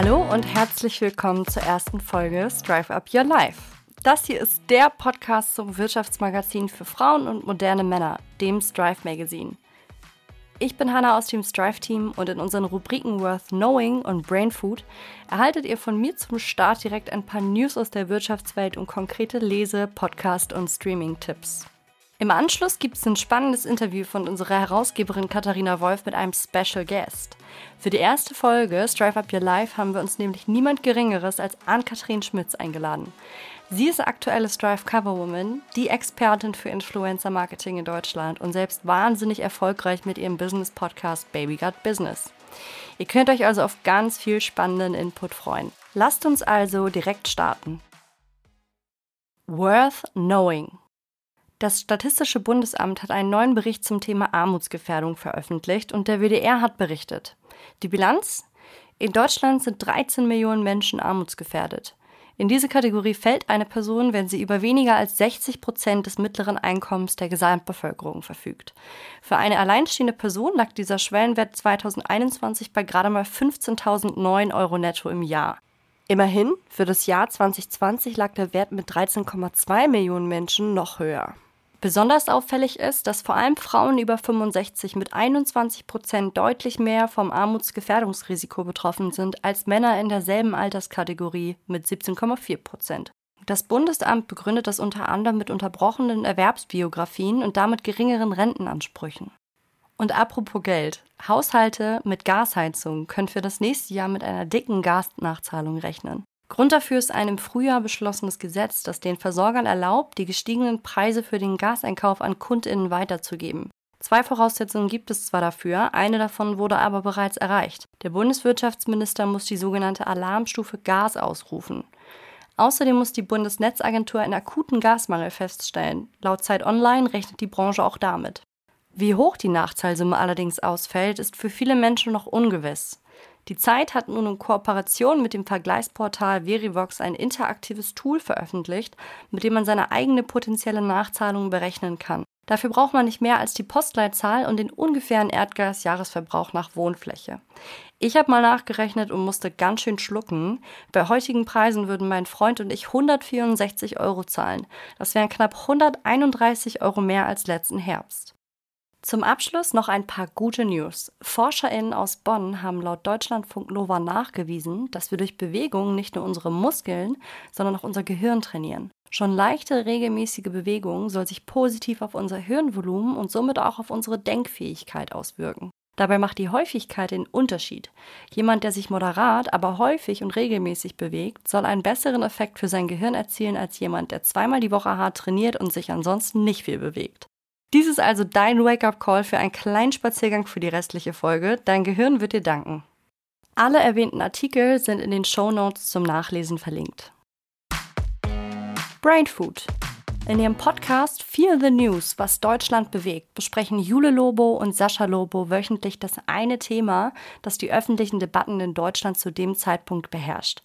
Hallo und herzlich willkommen zur ersten Folge Strive Up Your Life. Das hier ist der Podcast zum Wirtschaftsmagazin für Frauen und moderne Männer, dem Strive Magazine. Ich bin Hannah aus dem Strive Team und in unseren Rubriken Worth Knowing und Brain Food erhaltet ihr von mir zum Start direkt ein paar News aus der Wirtschaftswelt und konkrete Lese-, Podcast- und Streaming-Tipps. Im Anschluss gibt es ein spannendes Interview von unserer Herausgeberin Katharina Wolf mit einem Special Guest. Für die erste Folge Strive Up Your Life haben wir uns nämlich niemand Geringeres als Ann-Kathrin Schmitz eingeladen. Sie ist aktuelle Strive Coverwoman, die Expertin für Influencer Marketing in Deutschland und selbst wahnsinnig erfolgreich mit ihrem Business Podcast Baby Got Business. Ihr könnt euch also auf ganz viel spannenden Input freuen. Lasst uns also direkt starten. Worth Knowing. Das Statistische Bundesamt hat einen neuen Bericht zum Thema Armutsgefährdung veröffentlicht und der WDR hat berichtet. Die Bilanz? In Deutschland sind 13 Millionen Menschen armutsgefährdet. In diese Kategorie fällt eine Person, wenn sie über weniger als 60 Prozent des mittleren Einkommens der Gesamtbevölkerung verfügt. Für eine alleinstehende Person lag dieser Schwellenwert 2021 bei gerade mal 15.009 Euro netto im Jahr. Immerhin, für das Jahr 2020 lag der Wert mit 13,2 Millionen Menschen noch höher. Besonders auffällig ist, dass vor allem Frauen über 65 mit 21 Prozent deutlich mehr vom Armutsgefährdungsrisiko betroffen sind als Männer in derselben Alterskategorie mit 17,4 Prozent. Das Bundesamt begründet das unter anderem mit unterbrochenen Erwerbsbiografien und damit geringeren Rentenansprüchen. Und apropos Geld. Haushalte mit Gasheizung können für das nächste Jahr mit einer dicken Gasnachzahlung rechnen. Grund dafür ist ein im Frühjahr beschlossenes Gesetz, das den Versorgern erlaubt, die gestiegenen Preise für den Gaseinkauf an Kundinnen weiterzugeben. Zwei Voraussetzungen gibt es zwar dafür, eine davon wurde aber bereits erreicht. Der Bundeswirtschaftsminister muss die sogenannte Alarmstufe Gas ausrufen. Außerdem muss die Bundesnetzagentur einen akuten Gasmangel feststellen. Laut Zeit Online rechnet die Branche auch damit. Wie hoch die Nachzahlsumme allerdings ausfällt, ist für viele Menschen noch ungewiss. Die Zeit hat nun in Kooperation mit dem Vergleichsportal Verivox ein interaktives Tool veröffentlicht, mit dem man seine eigene potenzielle Nachzahlung berechnen kann. Dafür braucht man nicht mehr als die Postleitzahl und den ungefähren Erdgasjahresverbrauch nach Wohnfläche. Ich habe mal nachgerechnet und musste ganz schön schlucken. Bei heutigen Preisen würden mein Freund und ich 164 Euro zahlen. Das wären knapp 131 Euro mehr als letzten Herbst. Zum Abschluss noch ein paar gute News. ForscherInnen aus Bonn haben laut Deutschlandfunk Nova nachgewiesen, dass wir durch Bewegung nicht nur unsere Muskeln, sondern auch unser Gehirn trainieren. Schon leichte, regelmäßige Bewegung soll sich positiv auf unser Hirnvolumen und somit auch auf unsere Denkfähigkeit auswirken. Dabei macht die Häufigkeit den Unterschied. Jemand, der sich moderat, aber häufig und regelmäßig bewegt, soll einen besseren Effekt für sein Gehirn erzielen als jemand, der zweimal die Woche hart trainiert und sich ansonsten nicht viel bewegt. Dies ist also dein Wake-up-Call für einen kleinen Spaziergang für die restliche Folge. Dein Gehirn wird dir danken. Alle erwähnten Artikel sind in den Show Notes zum Nachlesen verlinkt. Brain Food. In ihrem Podcast Feel the News, was Deutschland bewegt, besprechen Jule Lobo und Sascha Lobo wöchentlich das eine Thema, das die öffentlichen Debatten in Deutschland zu dem Zeitpunkt beherrscht.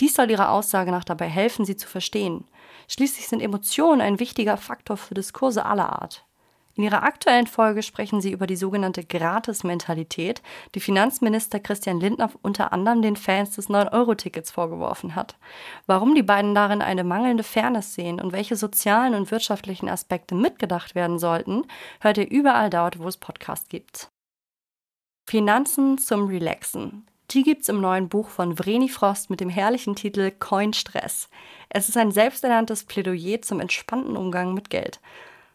Dies soll ihrer Aussage nach dabei helfen, sie zu verstehen. Schließlich sind Emotionen ein wichtiger Faktor für Diskurse aller Art. In ihrer aktuellen Folge sprechen sie über die sogenannte Gratis-Mentalität, die Finanzminister Christian Lindner unter anderem den Fans des 9-Euro-Tickets vorgeworfen hat. Warum die beiden darin eine mangelnde Fairness sehen und welche sozialen und wirtschaftlichen Aspekte mitgedacht werden sollten, hört ihr überall dort, wo es Podcasts gibt. Finanzen zum Relaxen. Die gibt's im neuen Buch von Vreni Frost mit dem herrlichen Titel Coin Stress. Es ist ein selbsternanntes Plädoyer zum entspannten Umgang mit Geld.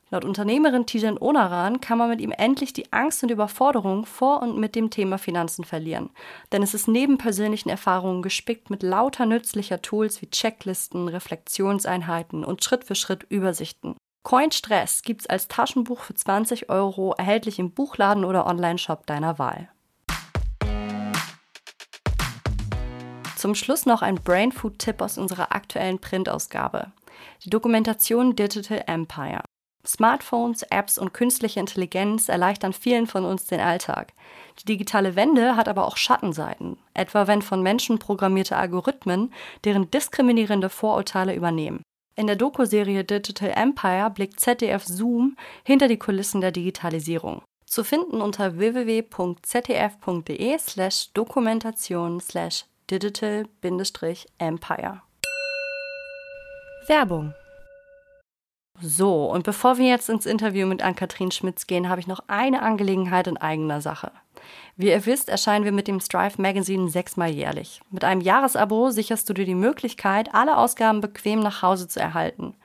Laut Unternehmerin Tijan Onaran kann man mit ihm endlich die Angst und Überforderung vor und mit dem Thema Finanzen verlieren. Denn es ist neben persönlichen Erfahrungen gespickt mit lauter nützlicher Tools wie Checklisten, Reflexionseinheiten und Schritt für Schritt Übersichten. Coin Stress gibt's als Taschenbuch für 20 Euro, erhältlich im Buchladen oder Online-Shop deiner Wahl. Zum Schluss noch ein Brainfood-Tipp aus unserer aktuellen Printausgabe. Die Dokumentation Digital Empire. Smartphones, Apps und künstliche Intelligenz erleichtern vielen von uns den Alltag. Die digitale Wende hat aber auch Schattenseiten, etwa wenn von Menschen programmierte Algorithmen deren diskriminierende Vorurteile übernehmen. In der Doku-Serie Digital Empire blickt ZDF Zoom hinter die Kulissen der Digitalisierung. Zu finden unter www.zdf.de slash Dokumentation slash digital-empire. Werbung. So, und bevor wir jetzt ins Interview mit Ann-Kathrin Schmitz gehen, habe ich noch eine Angelegenheit in eigener Sache. Wie ihr wisst, erscheinen wir mit dem Strive Magazine sechsmal jährlich. Mit einem Jahresabo sicherst du dir die Möglichkeit, alle Ausgaben bequem nach Hause zu erhalten.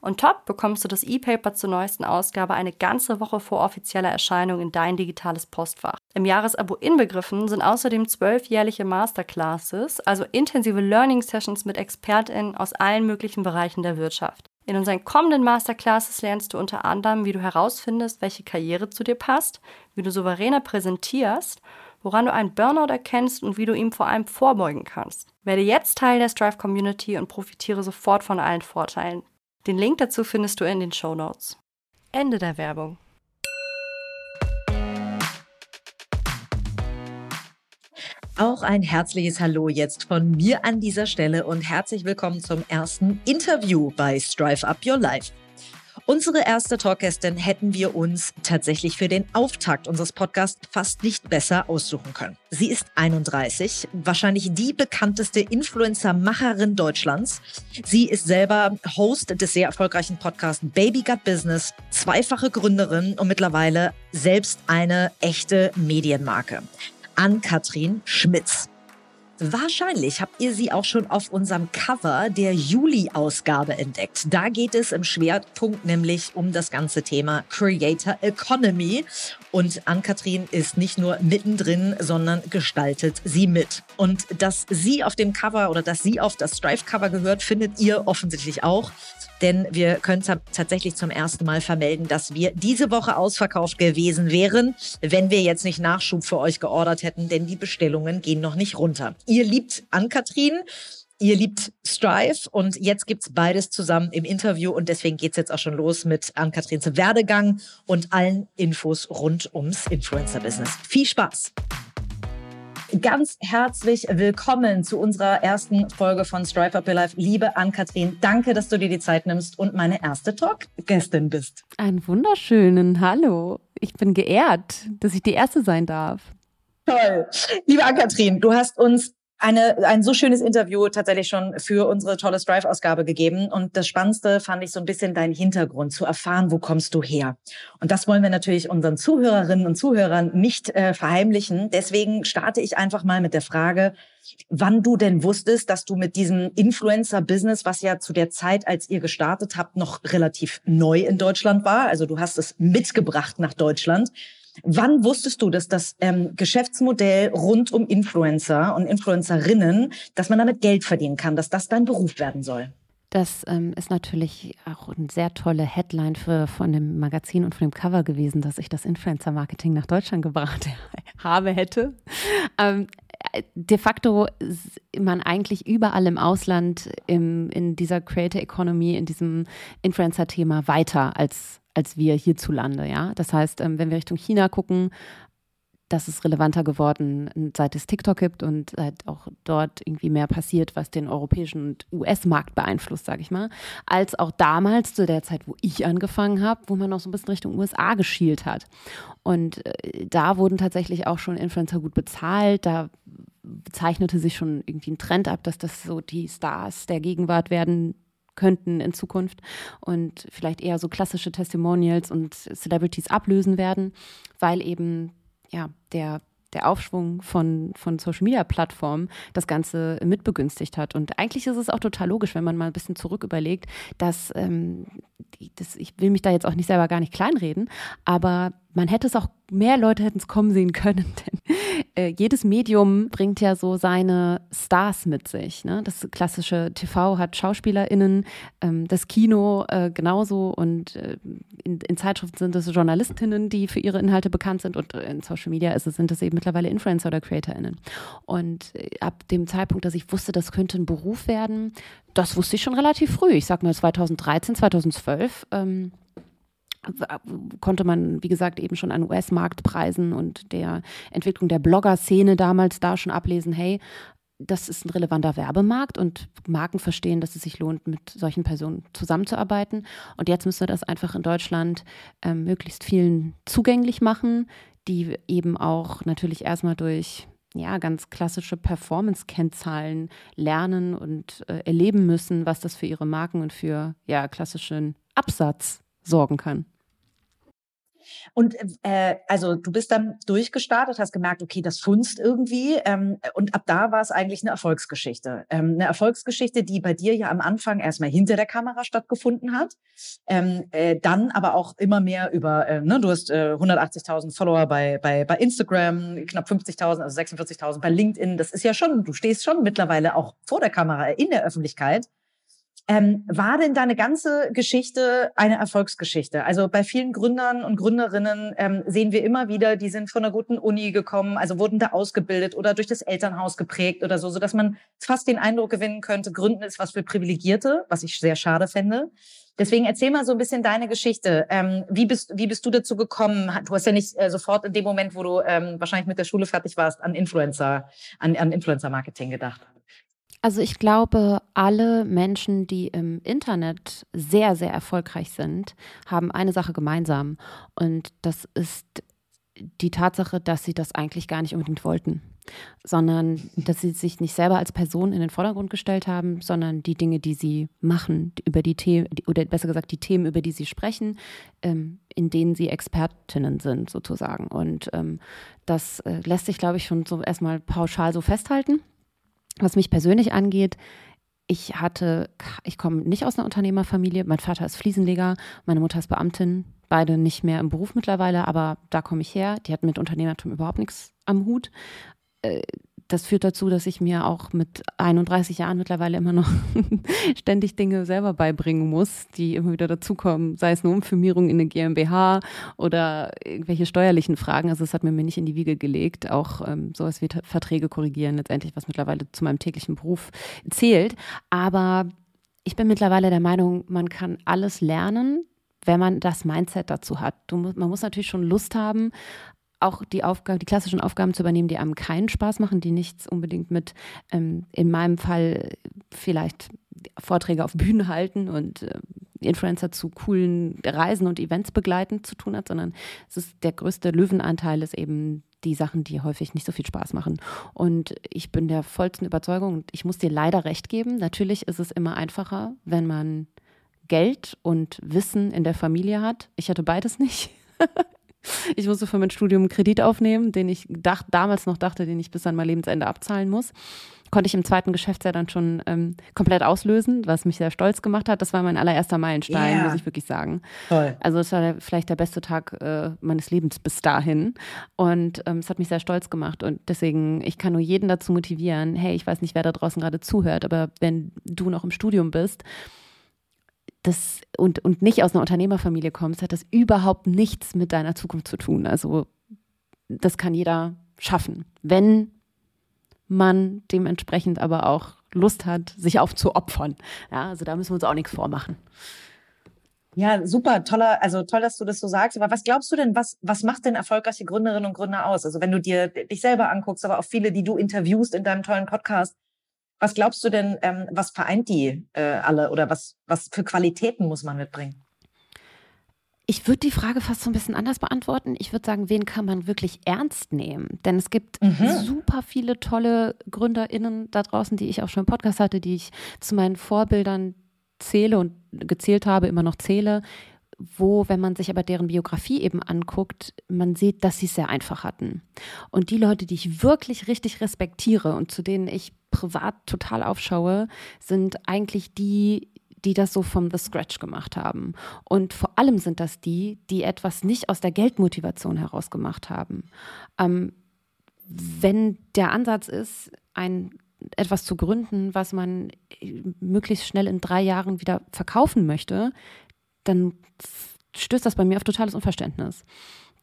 Und top bekommst du das E-Paper zur neuesten Ausgabe eine ganze Woche vor offizieller Erscheinung in dein digitales Postfach. Im Jahresabo inbegriffen sind außerdem zwölf jährliche Masterclasses, also intensive Learning Sessions mit ExpertInnen aus allen möglichen Bereichen der Wirtschaft. In unseren kommenden Masterclasses lernst du unter anderem, wie du herausfindest, welche Karriere zu dir passt, wie du souveräner präsentierst, woran du einen Burnout erkennst und wie du ihm vor allem vorbeugen kannst. Werde jetzt Teil der Strive Community und profitiere sofort von allen Vorteilen. Den Link dazu findest du in den Show Notes. Ende der Werbung. Auch ein herzliches Hallo jetzt von mir an dieser Stelle und herzlich willkommen zum ersten Interview bei Strive Up Your Life. Unsere erste Talkgästin hätten wir uns tatsächlich für den Auftakt unseres Podcasts fast nicht besser aussuchen können. Sie ist 31, wahrscheinlich die bekannteste Influencer-Macherin Deutschlands. Sie ist selber Host des sehr erfolgreichen Podcasts Baby Gut Business, zweifache Gründerin und mittlerweile selbst eine echte Medienmarke. Ann-Kathrin Schmitz. Wahrscheinlich habt ihr sie auch schon auf unserem Cover der Juli-Ausgabe entdeckt. Da geht es im Schwerpunkt nämlich um das ganze Thema Creator Economy. Und Ann-Kathrin ist nicht nur mittendrin, sondern gestaltet sie mit. Und dass sie auf dem Cover oder dass sie auf das Strive-Cover gehört, findet ihr offensichtlich auch denn wir können tatsächlich zum ersten Mal vermelden, dass wir diese Woche ausverkauft gewesen wären, wenn wir jetzt nicht Nachschub für euch geordert hätten, denn die Bestellungen gehen noch nicht runter. Ihr liebt Ann-Kathrin. Ihr liebt Strive und jetzt gibt's beides zusammen im Interview und deswegen geht's jetzt auch schon los mit Ann-Kathrins Werdegang und allen Infos rund ums Influencer-Business. Viel Spaß! ganz herzlich willkommen zu unserer ersten Folge von Strive Up Your Life. Liebe Ann-Kathrin, danke, dass du dir die Zeit nimmst und meine erste Talk-Gästin bist. Einen wunderschönen Hallo. Ich bin geehrt, dass ich die erste sein darf. Toll. Liebe Ann-Kathrin, du hast uns eine, ein so schönes Interview tatsächlich schon für unsere tolle Strive-Ausgabe gegeben. Und das Spannendste fand ich so ein bisschen dein Hintergrund, zu erfahren, wo kommst du her. Und das wollen wir natürlich unseren Zuhörerinnen und Zuhörern nicht äh, verheimlichen. Deswegen starte ich einfach mal mit der Frage, wann du denn wusstest, dass du mit diesem Influencer-Business, was ja zu der Zeit, als ihr gestartet habt, noch relativ neu in Deutschland war, also du hast es mitgebracht nach Deutschland, Wann wusstest du, dass das ähm, Geschäftsmodell rund um Influencer und Influencerinnen, dass man damit Geld verdienen kann, dass das dein Beruf werden soll? Das ähm, ist natürlich auch eine sehr tolle Headline für, von dem Magazin und von dem Cover gewesen, dass ich das Influencer-Marketing nach Deutschland gebracht habe, hätte. Ähm, de facto man eigentlich überall im Ausland im, in dieser Creator Economy, in diesem Influencer-Thema weiter als als wir hierzulande. Ja? Das heißt, ähm, wenn wir Richtung China gucken, das ist relevanter geworden, seit es TikTok gibt und seit auch dort irgendwie mehr passiert, was den europäischen und US-Markt beeinflusst, sage ich mal, als auch damals zu der Zeit, wo ich angefangen habe, wo man noch so ein bisschen Richtung USA geschielt hat. Und äh, da wurden tatsächlich auch schon Influencer gut bezahlt. Da zeichnete sich schon irgendwie ein Trend ab, dass das so die Stars der Gegenwart werden, könnten in Zukunft und vielleicht eher so klassische Testimonials und Celebrities ablösen werden, weil eben ja der der Aufschwung von, von Social Media Plattformen das Ganze mitbegünstigt hat. Und eigentlich ist es auch total logisch, wenn man mal ein bisschen zurück überlegt, dass, ähm, das, ich will mich da jetzt auch nicht selber gar nicht kleinreden, aber man hätte es auch, mehr Leute hätten es kommen sehen können, denn äh, jedes Medium bringt ja so seine Stars mit sich. Ne? Das klassische TV hat SchauspielerInnen, ähm, das Kino äh, genauso und äh, in, in, Zeitschriften sind es JournalistInnen, die für ihre Inhalte bekannt sind und in Social Media es, sind es eben mittlerweile Influencer oder CreatorInnen. Und äh, ab dem Zeitpunkt, dass ich wusste, das könnte ein Beruf werden, das wusste ich schon relativ früh. Ich sag mal 2013, 2012. Ähm, konnte man, wie gesagt, eben schon an US-Marktpreisen und der Entwicklung der Blogger-Szene damals da schon ablesen, hey, das ist ein relevanter Werbemarkt und Marken verstehen, dass es sich lohnt, mit solchen Personen zusammenzuarbeiten. Und jetzt müssen wir das einfach in Deutschland ähm, möglichst vielen zugänglich machen, die eben auch natürlich erstmal durch ja, ganz klassische Performance-Kennzahlen lernen und äh, erleben müssen, was das für ihre Marken und für ja, klassischen Absatz sorgen kann. Und äh, also du bist dann durchgestartet, hast gemerkt, okay, das funzt irgendwie. Ähm, und ab da war es eigentlich eine Erfolgsgeschichte. Ähm, eine Erfolgsgeschichte, die bei dir ja am Anfang erstmal hinter der Kamera stattgefunden hat. Ähm, äh, dann aber auch immer mehr über, äh, ne, du hast äh, 180.000 Follower bei, bei, bei Instagram, knapp 50.000, also 46.000 bei LinkedIn. Das ist ja schon, du stehst schon mittlerweile auch vor der Kamera in der Öffentlichkeit. Ähm, war denn deine ganze Geschichte eine Erfolgsgeschichte? Also bei vielen Gründern und Gründerinnen ähm, sehen wir immer wieder, die sind von einer guten Uni gekommen, also wurden da ausgebildet oder durch das Elternhaus geprägt oder so, so dass man fast den Eindruck gewinnen könnte, Gründen ist was für Privilegierte, was ich sehr schade fände. Deswegen erzähl mal so ein bisschen deine Geschichte. Ähm, wie, bist, wie bist du dazu gekommen? Du hast ja nicht äh, sofort in dem Moment, wo du ähm, wahrscheinlich mit der Schule fertig warst, an Influencer, an, an Influencer-Marketing gedacht. Also ich glaube, alle Menschen, die im Internet sehr, sehr erfolgreich sind, haben eine Sache gemeinsam. Und das ist die Tatsache, dass sie das eigentlich gar nicht unbedingt wollten, sondern dass sie sich nicht selber als Person in den Vordergrund gestellt haben, sondern die Dinge, die sie machen, über die Themen, oder besser gesagt die Themen, über die sie sprechen, ähm, in denen sie Expertinnen sind, sozusagen. Und ähm, das äh, lässt sich, glaube ich, schon so erstmal pauschal so festhalten. Was mich persönlich angeht, ich hatte, ich komme nicht aus einer Unternehmerfamilie. Mein Vater ist Fliesenleger, meine Mutter ist Beamtin, beide nicht mehr im Beruf mittlerweile, aber da komme ich her. Die hatten mit Unternehmertum überhaupt nichts am Hut. Das führt dazu, dass ich mir auch mit 31 Jahren mittlerweile immer noch ständig Dinge selber beibringen muss, die immer wieder dazukommen, sei es eine Umfirmierung in eine GmbH oder irgendwelche steuerlichen Fragen. Also es hat mir mir nicht in die Wiege gelegt, auch ähm, sowas wie Verträge korrigieren, letztendlich, was mittlerweile zu meinem täglichen Beruf zählt. Aber ich bin mittlerweile der Meinung, man kann alles lernen, wenn man das Mindset dazu hat. Du, man muss natürlich schon Lust haben, auch die Aufgaben, die klassischen Aufgaben zu übernehmen, die einem keinen Spaß machen, die nichts unbedingt mit, ähm, in meinem Fall vielleicht Vorträge auf Bühnen halten und äh, Influencer zu coolen Reisen und Events begleiten zu tun hat, sondern es ist der größte Löwenanteil ist eben die Sachen, die häufig nicht so viel Spaß machen. Und ich bin der vollsten Überzeugung und ich muss dir leider recht geben. Natürlich ist es immer einfacher, wenn man Geld und Wissen in der Familie hat. Ich hatte beides nicht. Ich musste für mein Studium einen Kredit aufnehmen, den ich dacht, damals noch dachte, den ich bis an mein Lebensende abzahlen muss. Konnte ich im zweiten Geschäftsjahr dann schon ähm, komplett auslösen, was mich sehr stolz gemacht hat. Das war mein allererster Meilenstein, yeah. muss ich wirklich sagen. Toll. Also es war der, vielleicht der beste Tag äh, meines Lebens bis dahin. Und ähm, es hat mich sehr stolz gemacht. Und deswegen, ich kann nur jeden dazu motivieren, hey, ich weiß nicht, wer da draußen gerade zuhört, aber wenn du noch im Studium bist, das und, und nicht aus einer Unternehmerfamilie kommst, hat das überhaupt nichts mit deiner Zukunft zu tun. Also das kann jeder schaffen, wenn man dementsprechend aber auch Lust hat, sich aufzuopfern. Ja, also da müssen wir uns auch nichts vormachen. Ja, super, toller, also toll, dass du das so sagst. Aber was glaubst du denn, was, was macht denn erfolgreiche Gründerinnen und Gründer aus? Also wenn du dir dich selber anguckst, aber auch viele, die du interviewst in deinem tollen Podcast, was glaubst du denn, ähm, was vereint die äh, alle oder was, was für Qualitäten muss man mitbringen? Ich würde die Frage fast so ein bisschen anders beantworten. Ich würde sagen, wen kann man wirklich ernst nehmen? Denn es gibt mhm. super viele tolle GründerInnen da draußen, die ich auch schon im Podcast hatte, die ich zu meinen Vorbildern zähle und gezählt habe, immer noch zähle, wo, wenn man sich aber deren Biografie eben anguckt, man sieht, dass sie es sehr einfach hatten. Und die Leute, die ich wirklich richtig respektiere und zu denen ich privat total aufschaue, sind eigentlich die, die das so vom The Scratch gemacht haben. Und vor allem sind das die, die etwas nicht aus der Geldmotivation heraus gemacht haben. Ähm, wenn der Ansatz ist, ein etwas zu gründen, was man möglichst schnell in drei Jahren wieder verkaufen möchte, dann stößt das bei mir auf totales Unverständnis.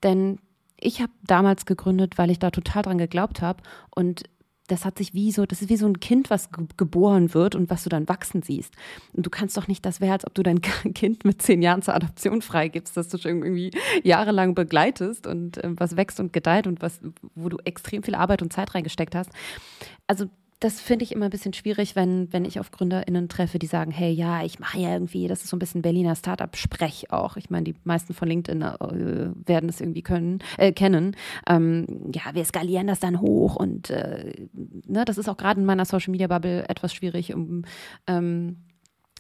Denn ich habe damals gegründet, weil ich da total dran geglaubt habe und das hat sich wie so, das ist wie so ein Kind, was geboren wird und was du dann wachsen siehst. Und du kannst doch nicht, das wäre, als ob du dein Kind mit zehn Jahren zur Adoption freigibst, dass du schon irgendwie jahrelang begleitest und äh, was wächst und gedeiht und was, wo du extrem viel Arbeit und Zeit reingesteckt hast. Also das finde ich immer ein bisschen schwierig, wenn, wenn ich auf GründerInnen treffe, die sagen, hey, ja, ich mache ja irgendwie, das ist so ein bisschen Berliner Startup-Sprech auch. Ich meine, die meisten von LinkedIn äh, werden es irgendwie können, äh, kennen. Ähm, ja, wir skalieren das dann hoch und äh, ne, das ist auch gerade in meiner Social-Media-Bubble etwas schwierig, um ähm,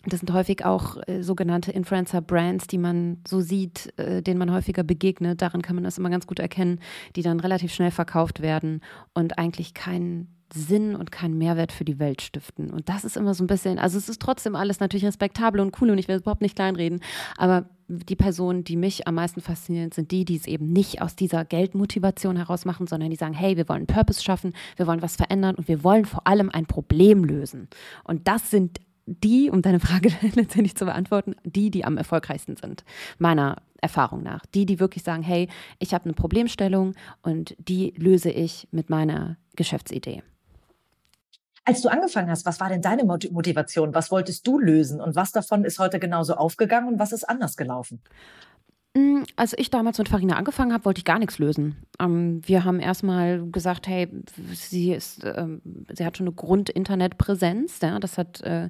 das sind häufig auch äh, sogenannte Influencer-Brands, die man so sieht, äh, denen man häufiger begegnet. Daran kann man das immer ganz gut erkennen, die dann relativ schnell verkauft werden und eigentlich keinen Sinn und keinen Mehrwert für die Welt stiften. Und das ist immer so ein bisschen, also es ist trotzdem alles natürlich respektabel und cool und ich will überhaupt nicht kleinreden, aber die Personen, die mich am meisten faszinieren, sind die, die es eben nicht aus dieser Geldmotivation heraus machen, sondern die sagen, hey, wir wollen Purpose schaffen, wir wollen was verändern und wir wollen vor allem ein Problem lösen. Und das sind die, um deine Frage letztendlich zu beantworten, die, die am erfolgreichsten sind, meiner Erfahrung nach. Die, die wirklich sagen, hey, ich habe eine Problemstellung und die löse ich mit meiner Geschäftsidee. Als du angefangen hast, was war denn deine Motivation? Was wolltest du lösen? Und was davon ist heute genauso aufgegangen und was ist anders gelaufen? Mm, als ich damals mit Farina angefangen habe, wollte ich gar nichts lösen. Ähm, wir haben erstmal gesagt, hey, sie ist, ähm, sie hat schon eine Grund-Internetpräsenz. Ja, das hat, äh,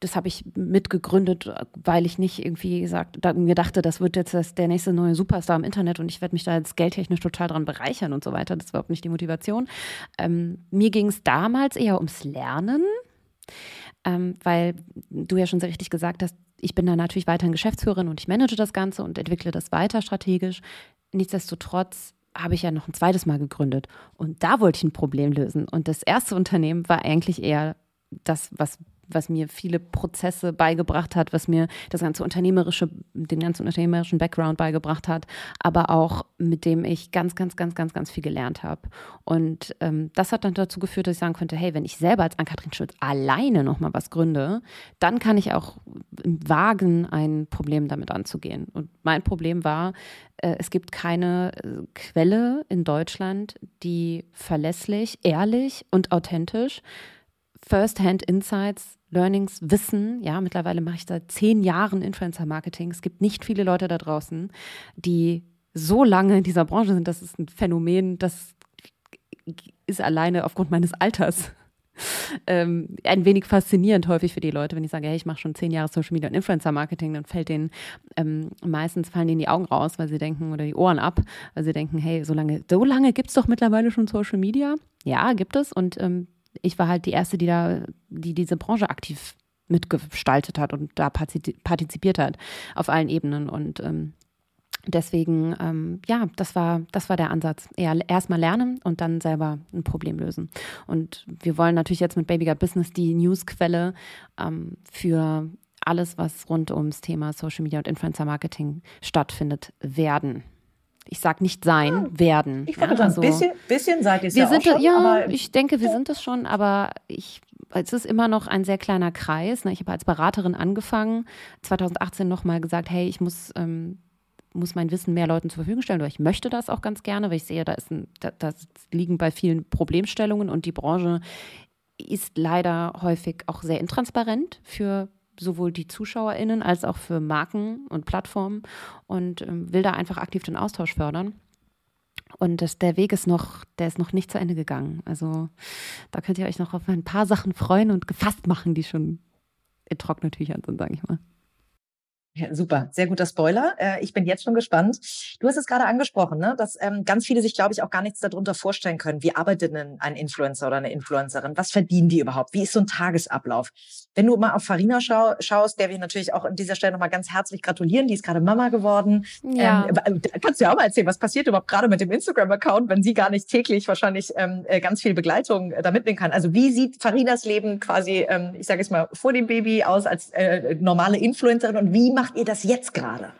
das habe ich mitgegründet, weil ich nicht irgendwie gesagt, da, mir dachte, das wird jetzt das, der nächste neue Superstar im Internet und ich werde mich da jetzt geldtechnisch total dran bereichern und so weiter. Das war überhaupt nicht die Motivation. Ähm, mir ging es damals eher ums Lernen. Ähm, weil du ja schon sehr richtig gesagt hast, ich bin da natürlich weiterhin Geschäftsführerin und ich manage das Ganze und entwickle das weiter strategisch. Nichtsdestotrotz habe ich ja noch ein zweites Mal gegründet und da wollte ich ein Problem lösen. Und das erste Unternehmen war eigentlich eher das, was was mir viele Prozesse beigebracht hat, was mir das ganze unternehmerische, den ganzen unternehmerischen Background beigebracht hat, aber auch mit dem ich ganz, ganz, ganz, ganz, ganz viel gelernt habe. Und ähm, das hat dann dazu geführt, dass ich sagen konnte, hey, wenn ich selber als Ann-Kathrin Schulz alleine nochmal was gründe, dann kann ich auch wagen, ein Problem damit anzugehen. Und mein Problem war, äh, es gibt keine äh, Quelle in Deutschland, die verlässlich, ehrlich und authentisch First-Hand Insights, Learnings, Wissen. Ja, mittlerweile mache ich seit zehn Jahren Influencer-Marketing. Es gibt nicht viele Leute da draußen, die so lange in dieser Branche sind. Das ist ein Phänomen, das ist alleine aufgrund meines Alters ähm, ein wenig faszinierend häufig für die Leute, wenn ich sage, hey, ich mache schon zehn Jahre Social Media und Influencer-Marketing, dann fällt denen ähm, meistens fallen denen die Augen raus, weil sie denken, oder die Ohren ab, weil sie denken, hey, so lange, so lange gibt es doch mittlerweile schon Social Media. Ja, gibt es. Und ähm, ich war halt die Erste, die da, die diese Branche aktiv mitgestaltet hat und da partizipiert hat auf allen Ebenen. Und ähm, deswegen, ähm, ja, das war, das war der Ansatz. Eher erstmal lernen und dann selber ein Problem lösen. Und wir wollen natürlich jetzt mit Baby Got Business die Newsquelle ähm, für alles, was rund ums Thema Social Media und Influencer Marketing stattfindet, werden ich sage nicht sein, ja. werden. Ich finde, ja, also, ein bisschen, bisschen seid ihr es ja sind, schon, Ja, ich denke, wir sind es schon, aber ich, es ist immer noch ein sehr kleiner Kreis. Ne? Ich habe als Beraterin angefangen, 2018 nochmal gesagt, hey, ich muss, ähm, muss mein Wissen mehr Leuten zur Verfügung stellen oder ich möchte das auch ganz gerne, weil ich sehe, da, ist ein, da, da liegen bei vielen Problemstellungen und die Branche ist leider häufig auch sehr intransparent für sowohl die ZuschauerInnen als auch für Marken und Plattformen und ähm, will da einfach aktiv den Austausch fördern. Und das, der Weg ist noch, der ist noch nicht zu Ende gegangen. Also da könnt ihr euch noch auf ein paar Sachen freuen und gefasst machen, die schon in trockene Tüchern sind, sage ich mal. Ja, super, sehr guter Spoiler. Äh, ich bin jetzt schon gespannt. Du hast es gerade angesprochen, ne? dass ähm, ganz viele sich, glaube ich, auch gar nichts darunter vorstellen können. Wie arbeitet denn ein Influencer oder eine Influencerin? Was verdienen die überhaupt? Wie ist so ein Tagesablauf? Wenn du mal auf Farina schau schaust, der wir natürlich auch an dieser Stelle nochmal ganz herzlich gratulieren, die ist gerade Mama geworden. Ja. Ähm, kannst du ja auch mal erzählen, was passiert überhaupt gerade mit dem Instagram-Account, wenn sie gar nicht täglich wahrscheinlich ähm, äh, ganz viel Begleitung äh, da mitnehmen kann? Also wie sieht Farinas Leben quasi, ähm, ich sage es mal, vor dem Baby aus als äh, normale Influencerin und wie macht ihr das jetzt gerade?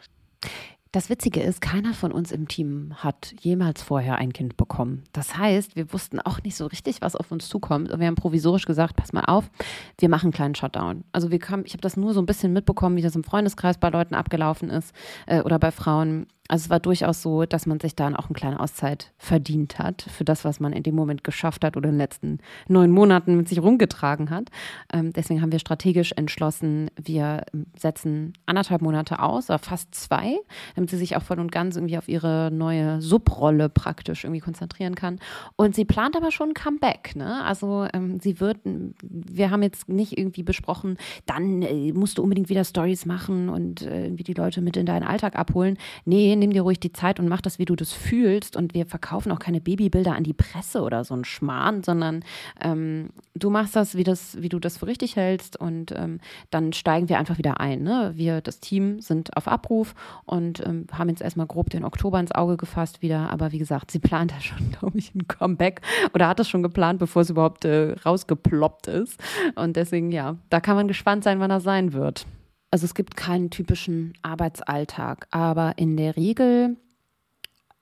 Das Witzige ist, keiner von uns im Team hat jemals vorher ein Kind bekommen. Das heißt, wir wussten auch nicht so richtig, was auf uns zukommt. Und wir haben provisorisch gesagt, pass mal auf, wir machen einen kleinen Shutdown. Also wir kamen, ich habe das nur so ein bisschen mitbekommen, wie das im Freundeskreis bei Leuten abgelaufen ist äh, oder bei Frauen. Also es war durchaus so, dass man sich dann auch eine kleine Auszeit verdient hat für das, was man in dem Moment geschafft hat oder in den letzten neun Monaten mit sich rumgetragen hat. Ähm, deswegen haben wir strategisch entschlossen, wir ähm, setzen anderthalb Monate aus, oder fast zwei, damit sie sich auch voll und ganz irgendwie auf ihre neue Subrolle praktisch irgendwie konzentrieren kann. Und sie plant aber schon ein Comeback. Ne? Also ähm, sie wird, wir haben jetzt nicht irgendwie besprochen, dann äh, musst du unbedingt wieder Stories machen und äh, irgendwie die Leute mit in deinen Alltag abholen. Nee, nimm dir ruhig die Zeit und mach das, wie du das fühlst. Und wir verkaufen auch keine Babybilder an die Presse oder so ein Schmarrn, sondern ähm, du machst das wie, das, wie du das für richtig hältst. Und ähm, dann steigen wir einfach wieder ein. Ne? Wir, das Team, sind auf Abruf und ähm, haben jetzt erstmal grob den Oktober ins Auge gefasst wieder. Aber wie gesagt, sie plant ja schon, glaube ich, ein Comeback oder hat das schon geplant, bevor es überhaupt äh, rausgeploppt ist. Und deswegen, ja, da kann man gespannt sein, wann er sein wird. Also es gibt keinen typischen Arbeitsalltag, aber in der Regel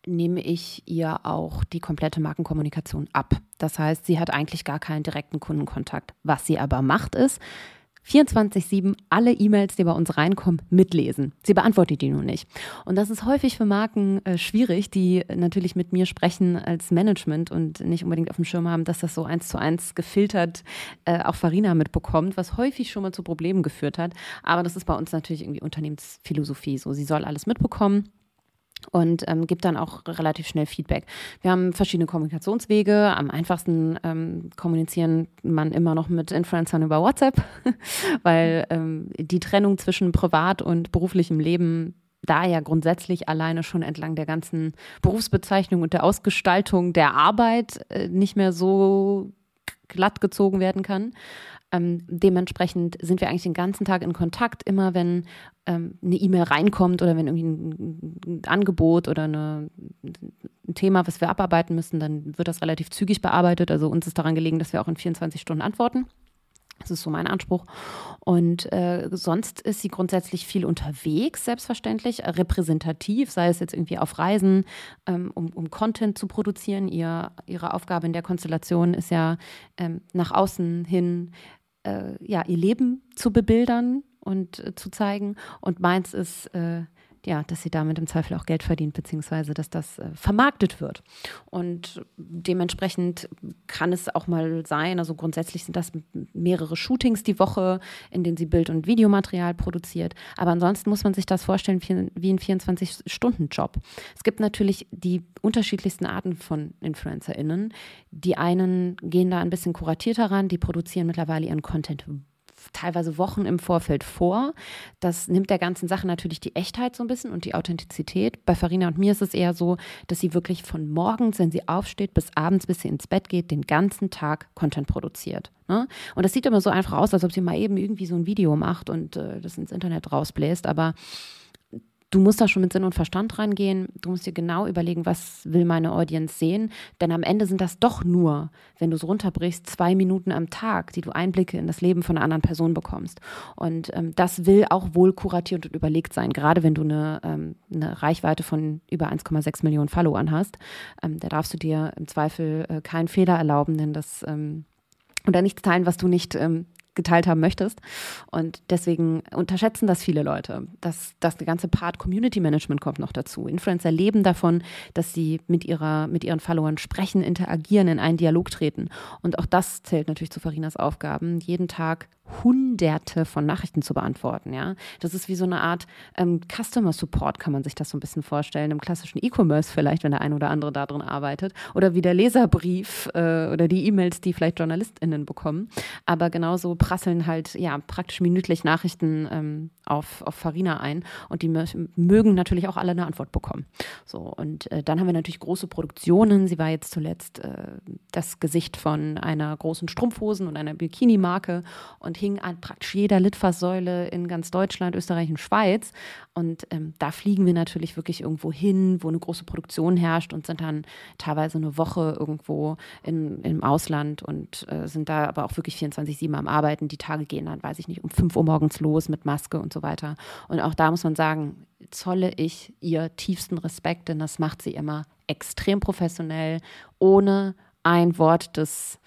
nehme ich ihr auch die komplette Markenkommunikation ab. Das heißt, sie hat eigentlich gar keinen direkten Kundenkontakt. Was sie aber macht, ist, 24-7 alle E-Mails, die bei uns reinkommen, mitlesen. Sie beantwortet die nur nicht. Und das ist häufig für Marken äh, schwierig, die natürlich mit mir sprechen als Management und nicht unbedingt auf dem Schirm haben, dass das so eins zu eins gefiltert äh, auch Farina mitbekommt, was häufig schon mal zu Problemen geführt hat. Aber das ist bei uns natürlich irgendwie Unternehmensphilosophie. So, sie soll alles mitbekommen und ähm, gibt dann auch relativ schnell Feedback. Wir haben verschiedene Kommunikationswege. Am einfachsten ähm, kommunizieren man immer noch mit Influencern über WhatsApp, weil ähm, die Trennung zwischen privat und beruflichem Leben da ja grundsätzlich alleine schon entlang der ganzen Berufsbezeichnung und der Ausgestaltung der Arbeit äh, nicht mehr so glatt gezogen werden kann. Ähm, dementsprechend sind wir eigentlich den ganzen Tag in Kontakt, immer wenn ähm, eine E-Mail reinkommt oder wenn irgendwie ein, Angebot oder eine, ein Thema, was wir abarbeiten müssen, dann wird das relativ zügig bearbeitet. Also uns ist daran gelegen, dass wir auch in 24 Stunden antworten. Das ist so mein Anspruch. Und äh, sonst ist sie grundsätzlich viel unterwegs, selbstverständlich, repräsentativ, sei es jetzt irgendwie auf Reisen, ähm, um, um Content zu produzieren. Ihr, ihre Aufgabe in der Konstellation ist ja ähm, nach außen hin äh, ja, ihr Leben zu bebildern und äh, zu zeigen. Und meins ist, äh, ja, dass sie damit im Zweifel auch Geld verdient, beziehungsweise dass das äh, vermarktet wird. Und dementsprechend kann es auch mal sein, also grundsätzlich sind das mehrere Shootings die Woche, in denen sie Bild- und Videomaterial produziert. Aber ansonsten muss man sich das vorstellen wie ein 24-Stunden-Job. Es gibt natürlich die unterschiedlichsten Arten von InfluencerInnen. Die einen gehen da ein bisschen kuratierter ran, die produzieren mittlerweile ihren Content teilweise Wochen im Vorfeld vor. Das nimmt der ganzen Sache natürlich die Echtheit so ein bisschen und die Authentizität. Bei Farina und mir ist es eher so, dass sie wirklich von morgens, wenn sie aufsteht, bis abends, bis sie ins Bett geht, den ganzen Tag Content produziert. Ne? Und das sieht immer so einfach aus, als ob sie mal eben irgendwie so ein Video macht und äh, das ins Internet rausbläst. Aber du musst da schon mit Sinn und Verstand rangehen. Du musst dir genau überlegen, was will meine Audience sehen. Denn am Ende sind das doch nur, wenn du es runterbrichst, zwei Minuten am Tag, die du Einblicke in das Leben von einer anderen Person bekommst. Und ähm, das will auch wohl kuratiert und überlegt sein. Gerade wenn du eine, ähm, eine Reichweite von über 1,6 Millionen Followern hast, ähm, da darfst du dir im Zweifel äh, keinen Fehler erlauben, denn das ähm, oder nichts teilen, was du nicht ähm, geteilt haben möchtest. Und deswegen unterschätzen das viele Leute. Das, das ganze Part Community Management kommt noch dazu. Influencer leben davon, dass sie mit, ihrer, mit ihren Followern sprechen, interagieren, in einen Dialog treten. Und auch das zählt natürlich zu Farinas Aufgaben, jeden Tag hunderte von Nachrichten zu beantworten. Ja? Das ist wie so eine Art ähm, Customer Support, kann man sich das so ein bisschen vorstellen, im klassischen E-Commerce vielleicht, wenn der ein oder andere da drin arbeitet. Oder wie der Leserbrief äh, oder die E-Mails, die vielleicht JournalistInnen bekommen. Aber genauso prasseln halt ja praktisch minütlich Nachrichten ähm, auf, auf Farina ein und die mögen natürlich auch alle eine Antwort bekommen. So, und äh, dann haben wir natürlich große Produktionen. Sie war jetzt zuletzt äh, das Gesicht von einer großen Strumpfhosen- und einer Bikini-Marke und hing an praktisch jeder Litfaßsäule in ganz Deutschland, Österreich und Schweiz. Und ähm, da fliegen wir natürlich wirklich irgendwo hin, wo eine große Produktion herrscht und sind dann teilweise eine Woche irgendwo in, im Ausland und äh, sind da aber auch wirklich 24-7 am Arbeiten. Die Tage gehen dann, weiß ich nicht, um 5 Uhr morgens los mit Maske und so weiter. Und auch da muss man sagen, zolle ich ihr tiefsten Respekt, denn das macht sie immer extrem professionell, ohne ein Wort des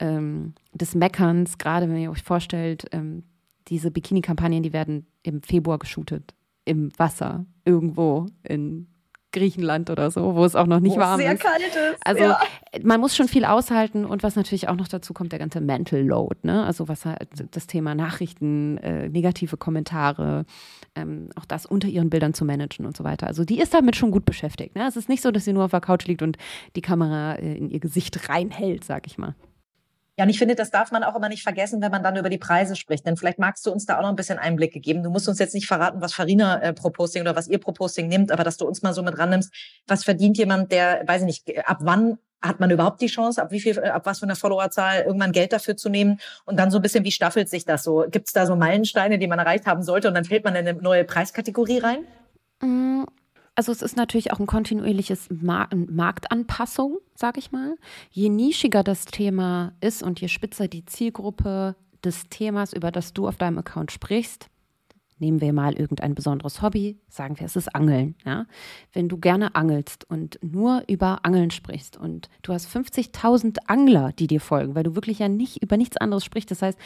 ähm, des Meckerns, gerade wenn ihr euch vorstellt, ähm, diese Bikini-Kampagnen, die werden im Februar geshootet, im Wasser, irgendwo in Griechenland oder so, wo es auch noch nicht wo warm sehr ist. kalt ist. Also ja. man muss schon viel aushalten und was natürlich auch noch dazu kommt, der ganze Mental Load, ne? Also was halt das Thema Nachrichten, äh, negative Kommentare, ähm, auch das unter ihren Bildern zu managen und so weiter. Also die ist damit schon gut beschäftigt. Ne? Es ist nicht so, dass sie nur auf der Couch liegt und die Kamera äh, in ihr Gesicht reinhält, sag ich mal. Ja, und ich finde, das darf man auch immer nicht vergessen, wenn man dann über die Preise spricht. Denn vielleicht magst du uns da auch noch ein bisschen Einblicke geben. Du musst uns jetzt nicht verraten, was Farina äh, pro oder was ihr pro Posting nimmt, aber dass du uns mal so mit rannimmst. Was verdient jemand, der, weiß ich nicht, ab wann hat man überhaupt die Chance, ab wie viel, ab was für einer Followerzahl irgendwann Geld dafür zu nehmen? Und dann so ein bisschen, wie staffelt sich das so? Gibt es da so Meilensteine, die man erreicht haben sollte und dann fällt man in eine neue Preiskategorie rein? Also es ist natürlich auch ein kontinuierliches Mar Marktanpassung, sage ich mal. Je nischiger das Thema ist und je spitzer die Zielgruppe des Themas, über das du auf deinem Account sprichst, Nehmen wir mal irgendein besonderes Hobby, sagen wir, es ist Angeln. Ja? Wenn du gerne angelst und nur über Angeln sprichst und du hast 50.000 Angler, die dir folgen, weil du wirklich ja nicht über nichts anderes sprichst, das heißt,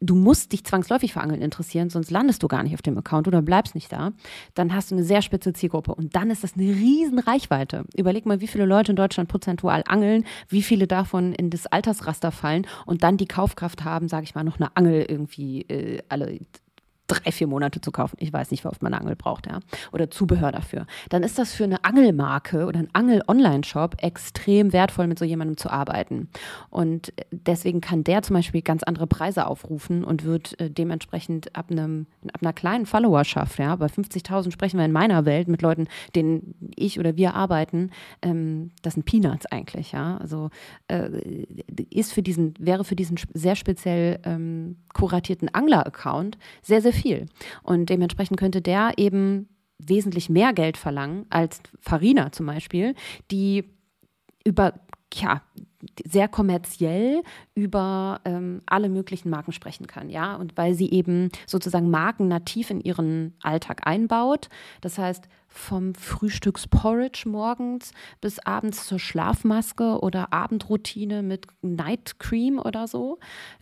du musst dich zwangsläufig für Angeln interessieren, sonst landest du gar nicht auf dem Account oder bleibst nicht da, dann hast du eine sehr spitze Zielgruppe und dann ist das eine riesen Reichweite. Überleg mal, wie viele Leute in Deutschland prozentual angeln, wie viele davon in das Altersraster fallen und dann die Kaufkraft haben, sage ich mal, noch eine Angel irgendwie äh, alle drei, vier Monate zu kaufen. Ich weiß nicht, wie oft man eine Angel braucht, ja. Oder Zubehör dafür. Dann ist das für eine Angelmarke oder ein Angel-Online-Shop extrem wertvoll, mit so jemandem zu arbeiten. Und deswegen kann der zum Beispiel ganz andere Preise aufrufen und wird äh, dementsprechend ab, einem, ab einer kleinen Followerschaft, ja, bei 50.000 sprechen wir in meiner Welt mit Leuten, denen ich oder wir arbeiten, ähm, das sind Peanuts eigentlich, ja. Also äh, ist für diesen, wäre für diesen sehr speziell ähm, kuratierten Angler-Account sehr, sehr viel. Und dementsprechend könnte der eben wesentlich mehr Geld verlangen als Farina zum Beispiel, die über ja, sehr kommerziell über ähm, alle möglichen Marken sprechen kann, ja, und weil sie eben sozusagen Marken nativ in ihren Alltag einbaut. Das heißt, vom Frühstücksporridge morgens bis abends zur Schlafmaske oder Abendroutine mit Night Cream oder so,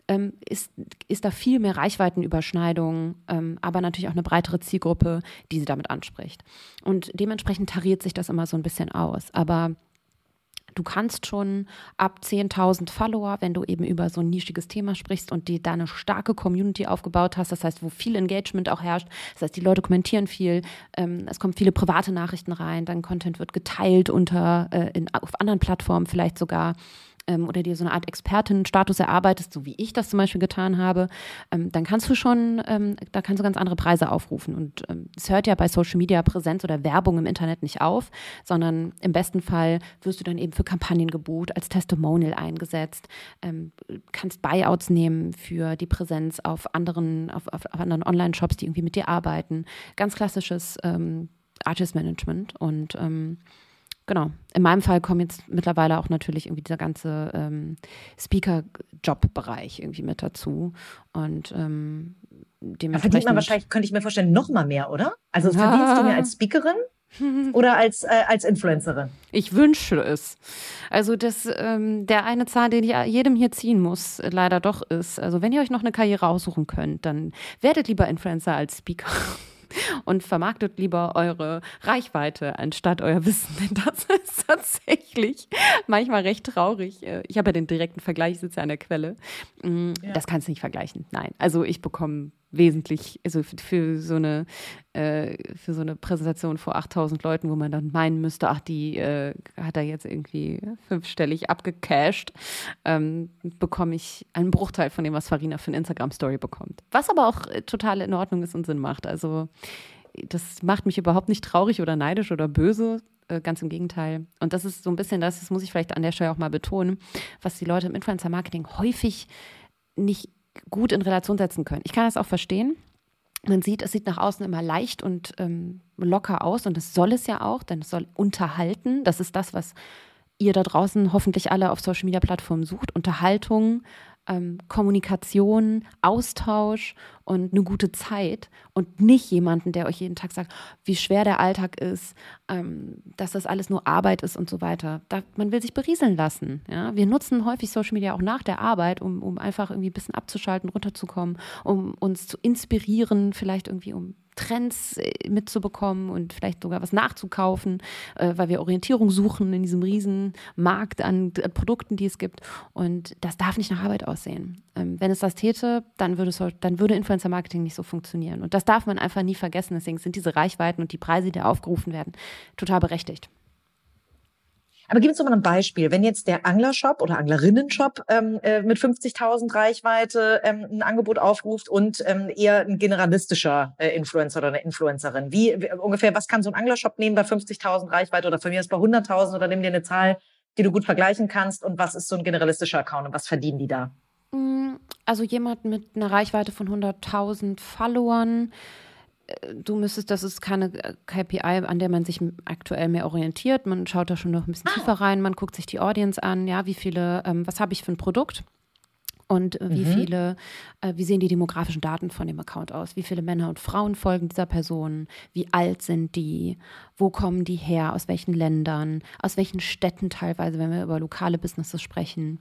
ähm, ist, ist da viel mehr Reichweitenüberschneidung, ähm, aber natürlich auch eine breitere Zielgruppe, die sie damit anspricht. Und dementsprechend tariert sich das immer so ein bisschen aus. Aber Du kannst schon ab 10.000 Follower, wenn du eben über so ein nischiges Thema sprichst und die da eine starke Community aufgebaut hast, das heißt, wo viel Engagement auch herrscht, das heißt, die Leute kommentieren viel, ähm, es kommen viele private Nachrichten rein, dein Content wird geteilt unter, äh, in, auf anderen Plattformen vielleicht sogar ähm, oder dir so eine Art Expertinnenstatus erarbeitest, so wie ich das zum Beispiel getan habe, ähm, dann kannst du schon, ähm, da kannst du ganz andere Preise aufrufen. Und ähm, es hört ja bei Social Media Präsenz oder Werbung im Internet nicht auf, sondern im besten Fall wirst du dann eben für Kampagnen gebucht, als Testimonial eingesetzt, ähm, kannst Buyouts nehmen für die Präsenz auf anderen, auf, auf, anderen Online-Shops, die irgendwie mit dir arbeiten. Ganz klassisches ähm, Artist Management und genau. In meinem Fall kommt jetzt mittlerweile auch natürlich irgendwie dieser ganze ähm, Speaker-Job-Bereich irgendwie mit dazu. Und ähm, dementsprechend. verdient man wahrscheinlich, könnte ich mir vorstellen, noch mal mehr, oder? Also verdienst du mehr als Speakerin? Oder als, äh, als Influencerin? Ich wünsche es. Also das, ähm, der eine Zahn, den ich jedem hier ziehen muss, leider doch ist, also wenn ihr euch noch eine Karriere aussuchen könnt, dann werdet lieber Influencer als Speaker und vermarktet lieber eure Reichweite anstatt euer Wissen. Denn das ist tatsächlich manchmal recht traurig. Äh, ich habe ja den direkten Vergleich, ich sitze ja an der Quelle. Mm. Das kannst du nicht vergleichen. Nein. Also ich bekomme wesentlich, also für so eine, äh, für so eine Präsentation vor 8000 Leuten, wo man dann meinen müsste, ach, die äh, hat er jetzt irgendwie fünfstellig abgecasht, ähm, bekomme ich einen Bruchteil von dem, was Farina für eine Instagram-Story bekommt. Was aber auch äh, total in Ordnung ist und Sinn macht. Also das macht mich überhaupt nicht traurig oder neidisch oder böse, äh, ganz im Gegenteil. Und das ist so ein bisschen das, das muss ich vielleicht an der Stelle auch mal betonen, was die Leute im Influencer-Marketing häufig nicht gut in Relation setzen können. Ich kann das auch verstehen. Man sieht, es sieht nach außen immer leicht und ähm, locker aus und das soll es ja auch, denn es soll unterhalten. Das ist das, was ihr da draußen hoffentlich alle auf Social Media Plattformen sucht. Unterhaltung, ähm, Kommunikation, Austausch und eine gute Zeit und nicht jemanden, der euch jeden Tag sagt, wie schwer der Alltag ist, ähm, dass das alles nur Arbeit ist und so weiter. Da, man will sich berieseln lassen. Ja? Wir nutzen häufig Social Media auch nach der Arbeit, um, um einfach irgendwie ein bisschen abzuschalten, runterzukommen, um uns zu inspirieren, vielleicht irgendwie um Trends äh, mitzubekommen und vielleicht sogar was nachzukaufen, äh, weil wir Orientierung suchen in diesem riesen Markt an, an, Produkten, die es gibt. Und das darf nicht nach Arbeit aussehen. Ähm, wenn es das täte, dann würde, es, dann würde Influencer-Marketing nicht so funktionieren. Und das darf man einfach nie vergessen. Deswegen sind diese Reichweiten und die Preise, die aufgerufen werden, total berechtigt. Aber gib uns doch mal ein Beispiel. Wenn jetzt der Anglershop oder Anglerinnenshop ähm, äh, mit 50.000 Reichweite ähm, ein Angebot aufruft und ähm, eher ein generalistischer äh, Influencer oder eine Influencerin, wie, wie ungefähr, was kann so ein Anglershop nehmen bei 50.000 Reichweite oder von mir ist bei 100.000 oder nimm dir eine Zahl, die du gut vergleichen kannst und was ist so ein generalistischer Account und was verdienen die da? Mm, also jemand mit einer Reichweite von 100.000 Followern du müsstest, das ist keine äh, KPI, an der man sich aktuell mehr orientiert. Man schaut da schon noch ein bisschen ah. tiefer rein, man guckt sich die Audience an, ja, wie viele, ähm, was habe ich für ein Produkt? Und äh, wie mhm. viele, äh, wie sehen die demografischen Daten von dem Account aus? Wie viele Männer und Frauen folgen dieser Person? Wie alt sind die? Wo kommen die her? Aus welchen Ländern? Aus welchen Städten teilweise, wenn wir über lokale Businesses sprechen?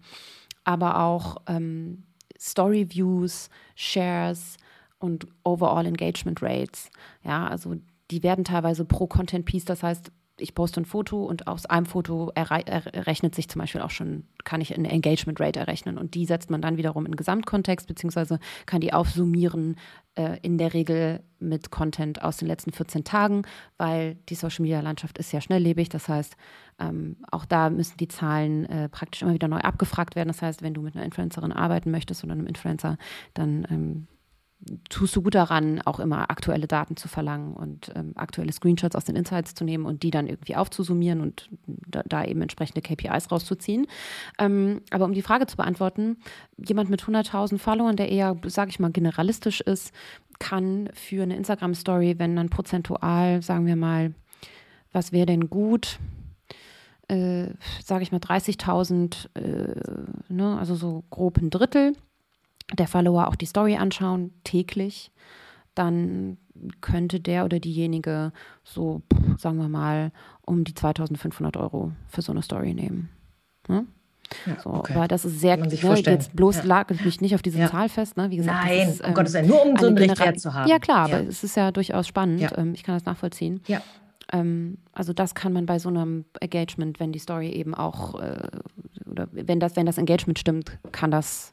Aber auch ähm, Story Views, Shares, und Overall Engagement Rates. Ja, also die werden teilweise pro Content Piece, das heißt, ich poste ein Foto und aus einem Foto errechnet sich zum Beispiel auch schon, kann ich eine Engagement Rate errechnen und die setzt man dann wiederum in Gesamtkontext, beziehungsweise kann die aufsummieren, äh, in der Regel mit Content aus den letzten 14 Tagen, weil die Social Media Landschaft ist ja schnelllebig. Das heißt, ähm, auch da müssen die Zahlen äh, praktisch immer wieder neu abgefragt werden. Das heißt, wenn du mit einer Influencerin arbeiten möchtest oder einem Influencer, dann ähm, tust du gut daran, auch immer aktuelle Daten zu verlangen und ähm, aktuelle Screenshots aus den Insights zu nehmen und die dann irgendwie aufzusummieren und da, da eben entsprechende KPIs rauszuziehen. Ähm, aber um die Frage zu beantworten, jemand mit 100.000 Followern, der eher, sage ich mal, generalistisch ist, kann für eine Instagram-Story, wenn dann prozentual, sagen wir mal, was wäre denn gut? Äh, sage ich mal 30.000, äh, ne, also so grob ein Drittel der Follower auch die Story anschauen, täglich, dann könnte der oder diejenige so, sagen wir mal, um die 2500 Euro für so eine Story nehmen. Ne? Ja, so, okay. Aber das ist sehr, ne, jetzt bloß ja. lag ich mich nicht auf diese ja. Zahl fest. Ne? Wie gesagt, Nein, ist, ähm, um Gottes Willen, nur um so einen Richtwert zu haben. Ja, klar, aber es ist ja durchaus spannend. Ähm, ich kann das nachvollziehen. Ja. Ähm, also das kann man bei so einem Engagement, wenn die Story eben auch, äh, oder wenn das, wenn das Engagement stimmt, kann das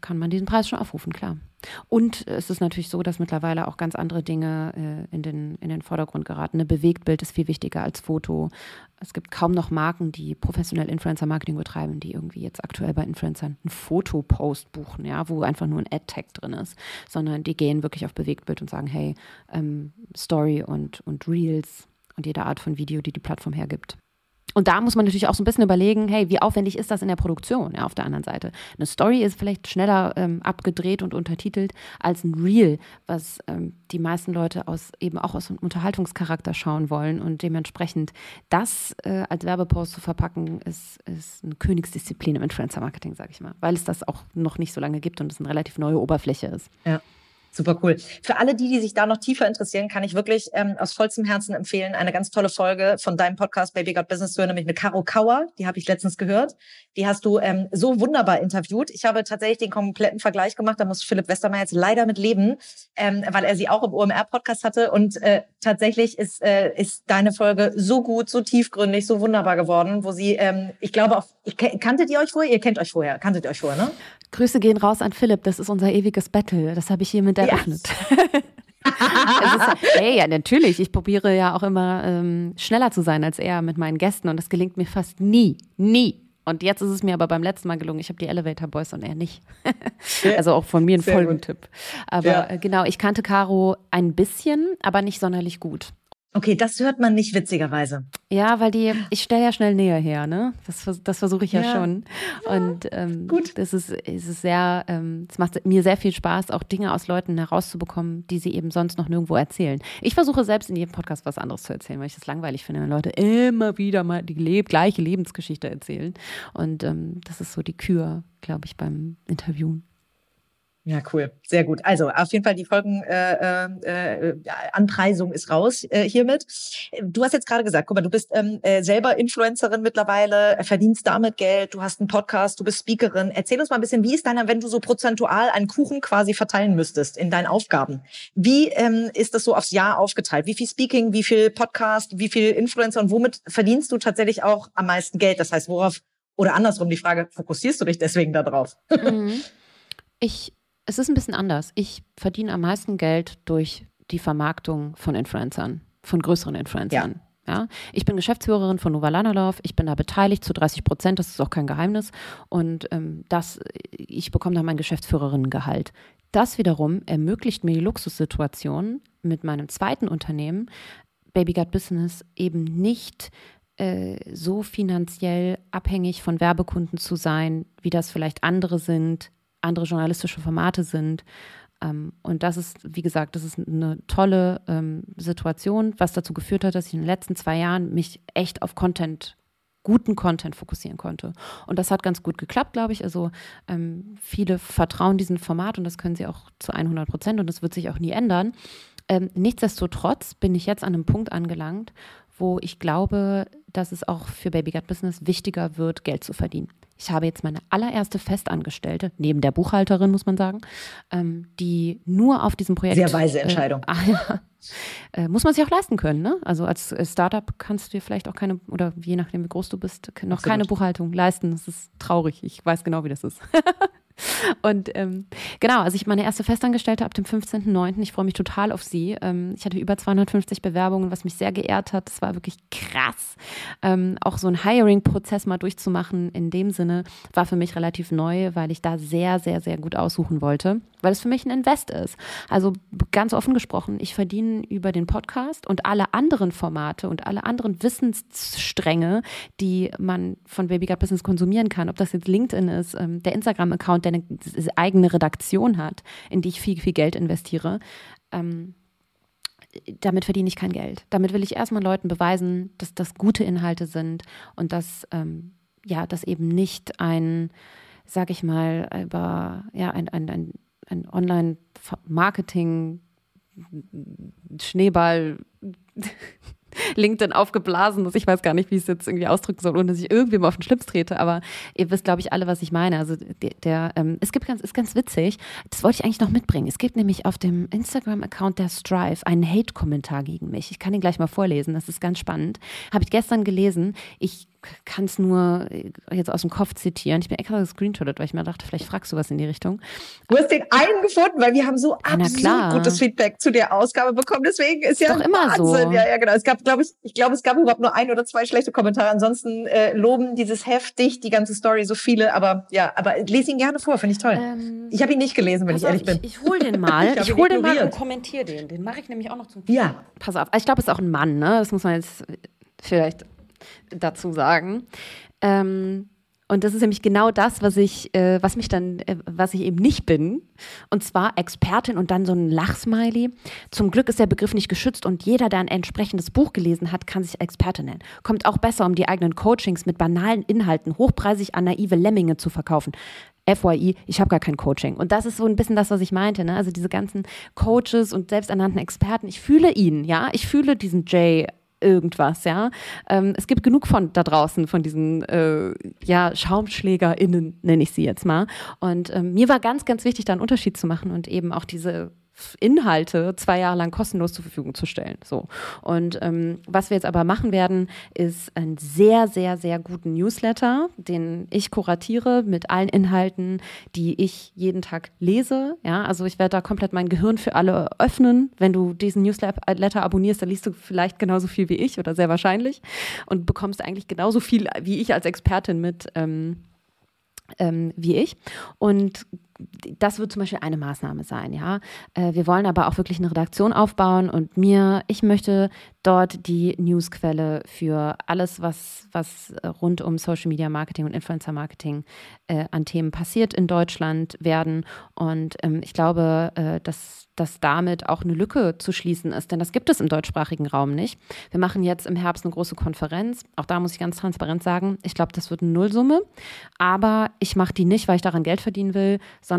kann man diesen Preis schon aufrufen, klar. Und es ist natürlich so, dass mittlerweile auch ganz andere Dinge äh, in, den, in den Vordergrund geraten. Ein Bewegtbild ist viel wichtiger als Foto. Es gibt kaum noch Marken, die professionell Influencer-Marketing betreiben, die irgendwie jetzt aktuell bei Influencern einen Fotopost buchen, ja, wo einfach nur ein Ad-Tag drin ist, sondern die gehen wirklich auf Bewegtbild und sagen, hey, ähm, Story und, und Reels und jede Art von Video, die die Plattform hergibt. Und da muss man natürlich auch so ein bisschen überlegen, hey, wie aufwendig ist das in der Produktion? Ja, auf der anderen Seite. Eine Story ist vielleicht schneller ähm, abgedreht und untertitelt als ein Reel, was ähm, die meisten Leute aus eben auch aus einem Unterhaltungscharakter schauen wollen. Und dementsprechend das äh, als Werbepost zu verpacken, ist, ist eine Königsdisziplin im Influencer-Marketing, sage ich mal, weil es das auch noch nicht so lange gibt und es eine relativ neue Oberfläche ist. Ja. Super cool. Für alle die, die sich da noch tiefer interessieren, kann ich wirklich ähm, aus vollstem Herzen empfehlen, eine ganz tolle Folge von deinem Podcast Baby Got Business zu hören, nämlich mit Caro Kauer. Die habe ich letztens gehört. Die hast du ähm, so wunderbar interviewt. Ich habe tatsächlich den kompletten Vergleich gemacht. Da muss Philipp Westermeier jetzt leider mit leben, ähm, weil er sie auch im OMR-Podcast hatte. Und äh, tatsächlich ist, äh, ist deine Folge so gut, so tiefgründig, so wunderbar geworden, wo sie, ähm, ich glaube, auf, ich, kanntet ihr euch vorher? Ihr kennt euch vorher. Kanntet ihr euch vorher, ne? Grüße gehen raus an Philipp. Das ist unser ewiges Battle. Das habe ich hiermit eröffnet. Yes. ist, ey, ja, natürlich. Ich probiere ja auch immer ähm, schneller zu sein als er mit meinen Gästen und das gelingt mir fast nie. Nie. Und jetzt ist es mir aber beim letzten Mal gelungen. Ich habe die Elevator Boys und er nicht. also auch von mir ein Folgentipp. Aber ja. Äh, genau, ich kannte Caro ein bisschen, aber nicht sonderlich gut. Okay, das hört man nicht witzigerweise. Ja, weil die, ich stelle ja schnell näher her, ne? Das, das versuche ich ja, ja, schon. Und ähm, gut. Das ist, ist es sehr, ähm, es macht mir sehr viel Spaß, auch Dinge aus Leuten herauszubekommen, die sie eben sonst noch nirgendwo erzählen. Ich versuche selbst in jedem Podcast was anderes zu erzählen, weil ich es langweilig finde, wenn Leute immer wieder mal die leb gleiche Lebensgeschichte erzählen. Und ähm, das ist so die Kür, glaube ich, beim Interviewen. Ja, cool. Sehr gut. Also auf jeden Fall die Folgenanpreisung äh, äh, Anpreisung ist raus äh, hiermit. Du hast jetzt gerade gesagt, guck mal, du bist ähm, äh, selber Influencerin mittlerweile, verdienst damit Geld, du hast einen Podcast, du bist Speakerin. Erzähl uns mal ein bisschen, wie ist deiner, wenn du so prozentual einen Kuchen quasi verteilen müsstest in deinen Aufgaben? Wie ähm, ist das so aufs Jahr aufgeteilt? Wie viel Speaking, wie viel Podcast, wie viel Influencer und womit verdienst du tatsächlich auch am meisten Geld? Das heißt, worauf oder andersrum die Frage, fokussierst du dich deswegen darauf? Mhm. Ich es ist ein bisschen anders. Ich verdiene am meisten Geld durch die Vermarktung von Influencern, von größeren Influencern. Ja. ja. Ich bin Geschäftsführerin von Nova Lanalov. Ich bin da beteiligt zu 30 Prozent. Das ist auch kein Geheimnis. Und ähm, das, ich bekomme da mein Geschäftsführerinnengehalt. Das wiederum ermöglicht mir die Luxussituation mit meinem zweiten Unternehmen, Baby Gut Business, eben nicht äh, so finanziell abhängig von Werbekunden zu sein, wie das vielleicht andere sind, andere journalistische Formate sind. Ähm, und das ist, wie gesagt, das ist eine tolle ähm, Situation, was dazu geführt hat, dass ich in den letzten zwei Jahren mich echt auf Content guten Content fokussieren konnte. Und das hat ganz gut geklappt, glaube ich. Also ähm, viele vertrauen diesem Format und das können sie auch zu 100 Prozent und das wird sich auch nie ändern. Ähm, nichtsdestotrotz bin ich jetzt an einem Punkt angelangt, wo ich glaube, dass es auch für Baby Gut Business wichtiger wird, Geld zu verdienen. Ich habe jetzt meine allererste Festangestellte, neben der Buchhalterin, muss man sagen, ähm, die nur auf diesem Projekt. Sehr weise äh, Entscheidung. Äh, ja, äh, muss man sich auch leisten können. Ne? Also als äh, Startup kannst du dir vielleicht auch keine, oder je nachdem, wie groß du bist, noch Absolut. keine Buchhaltung leisten. Das ist traurig. Ich weiß genau, wie das ist. Und ähm, genau, also ich meine erste Festangestellte ab dem 15.09. Ich freue mich total auf sie. Ähm, ich hatte über 250 Bewerbungen, was mich sehr geehrt hat. Das war wirklich krass. Ähm, auch so ein Hiring-Prozess mal durchzumachen in dem Sinne war für mich relativ neu, weil ich da sehr, sehr, sehr gut aussuchen wollte, weil es für mich ein Invest ist. Also ganz offen gesprochen, ich verdiene über den Podcast und alle anderen Formate und alle anderen Wissensstränge, die man von Baby Gut Business konsumieren kann, ob das jetzt LinkedIn ist, ähm, der Instagram-Account, der eine eigene Redaktion hat, in die ich viel, viel Geld investiere, ähm, damit verdiene ich kein Geld. Damit will ich erstmal Leuten beweisen, dass das gute Inhalte sind und dass, ähm, ja, dass eben nicht ein, sag ich mal, über, ja, ein, ein, ein, ein Online-Marketing Schneeball LinkedIn aufgeblasen ist. Ich weiß gar nicht, wie ich es jetzt irgendwie ausdrücken soll, ohne dass ich irgendwie mal auf den Schlips trete. Aber ihr wisst, glaube ich, alle, was ich meine. Also der, der ähm, es gibt ganz, ist ganz witzig. Das wollte ich eigentlich noch mitbringen. Es gibt nämlich auf dem Instagram-Account der Strive einen Hate-Kommentar gegen mich. Ich kann ihn gleich mal vorlesen. Das ist ganz spannend. Habe ich gestern gelesen. Ich kann es nur äh, jetzt aus dem Kopf zitieren. Ich bin extra gescreenshottet, weil ich mir dachte, vielleicht fragst du was in die Richtung. Du hast den einen gefunden, weil wir haben so absolut gutes Feedback zu der Ausgabe bekommen. Deswegen ist, ist ja doch immer Wahnsinn. so. Ja, ja, genau. Es gab, glaube ich, ich glaube, es gab überhaupt nur ein oder zwei schlechte Kommentare. Ansonsten äh, loben dieses heftig die ganze Story so viele. Aber ja, aber lese ihn gerne vor, finde ich toll. Ähm, ich habe ihn nicht gelesen, wenn ich ehrlich bin. Ich, ich hole den mal. ich, ich hole den mal und kommentiere den. Den mache ich nämlich auch noch zum. Ja. Pass auf. Ich glaube, es ist auch ein Mann. Ne? Das muss man jetzt vielleicht dazu sagen. Ähm, und das ist nämlich genau das, was ich, äh, was mich dann, äh, was ich eben nicht bin. Und zwar Expertin und dann so ein Lachsmiley. Zum Glück ist der Begriff nicht geschützt und jeder, der ein entsprechendes Buch gelesen hat, kann sich Experte nennen. Kommt auch besser, um die eigenen Coachings mit banalen Inhalten hochpreisig an naive Lemminge zu verkaufen. FYI, ich habe gar kein Coaching. Und das ist so ein bisschen das, was ich meinte. Ne? Also diese ganzen Coaches und selbsternannten Experten, ich fühle ihn, ja. Ich fühle diesen Jay irgendwas, ja. Ähm, es gibt genug von da draußen, von diesen äh, ja, SchaumschlägerInnen, nenne ich sie jetzt mal. Und ähm, mir war ganz, ganz wichtig, da einen Unterschied zu machen und eben auch diese Inhalte zwei Jahre lang kostenlos zur Verfügung zu stellen. So. Und ähm, was wir jetzt aber machen werden, ist einen sehr, sehr, sehr guten Newsletter, den ich kuratiere mit allen Inhalten, die ich jeden Tag lese. Ja, also ich werde da komplett mein Gehirn für alle öffnen. Wenn du diesen Newsletter abonnierst, dann liest du vielleicht genauso viel wie ich oder sehr wahrscheinlich und bekommst eigentlich genauso viel wie ich als Expertin mit. Ähm, ähm, wie ich. Und das wird zum Beispiel eine Maßnahme sein, ja. Äh, wir wollen aber auch wirklich eine Redaktion aufbauen und mir, ich möchte dort die Newsquelle für alles, was, was rund um Social Media Marketing und Influencer Marketing äh, an Themen passiert in Deutschland werden. Und ähm, ich glaube, äh, dass, dass damit auch eine Lücke zu schließen ist, denn das gibt es im deutschsprachigen Raum nicht. Wir machen jetzt im Herbst eine große Konferenz. Auch da muss ich ganz transparent sagen, ich glaube, das wird eine Nullsumme. Aber ich mache die nicht, weil ich daran Geld verdienen will, sondern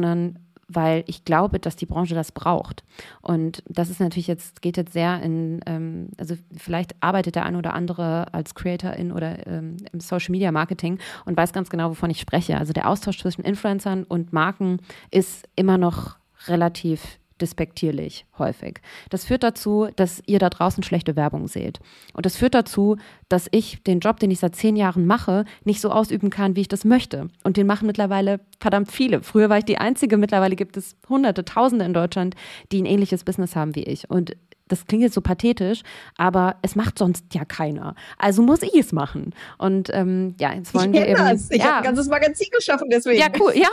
weil ich glaube, dass die Branche das braucht. Und das ist natürlich jetzt, geht jetzt sehr in, ähm, also vielleicht arbeitet der eine oder andere als Creatorin oder ähm, im Social Media Marketing und weiß ganz genau, wovon ich spreche. Also der Austausch zwischen Influencern und Marken ist immer noch relativ despektierlich häufig. Das führt dazu, dass ihr da draußen schlechte Werbung seht. Und das führt dazu, dass ich den Job, den ich seit zehn Jahren mache, nicht so ausüben kann, wie ich das möchte. Und den machen mittlerweile verdammt viele. Früher war ich die Einzige, mittlerweile gibt es Hunderte, Tausende in Deutschland, die ein ähnliches Business haben wie ich. Und das klingt jetzt so pathetisch, aber es macht sonst ja keiner. Also muss ich es machen. Und ähm, ja, jetzt wollen ich wir eben. Das. Ich ja. habe ein ganzes Magazin geschaffen, deswegen. Ja, cool. Ja,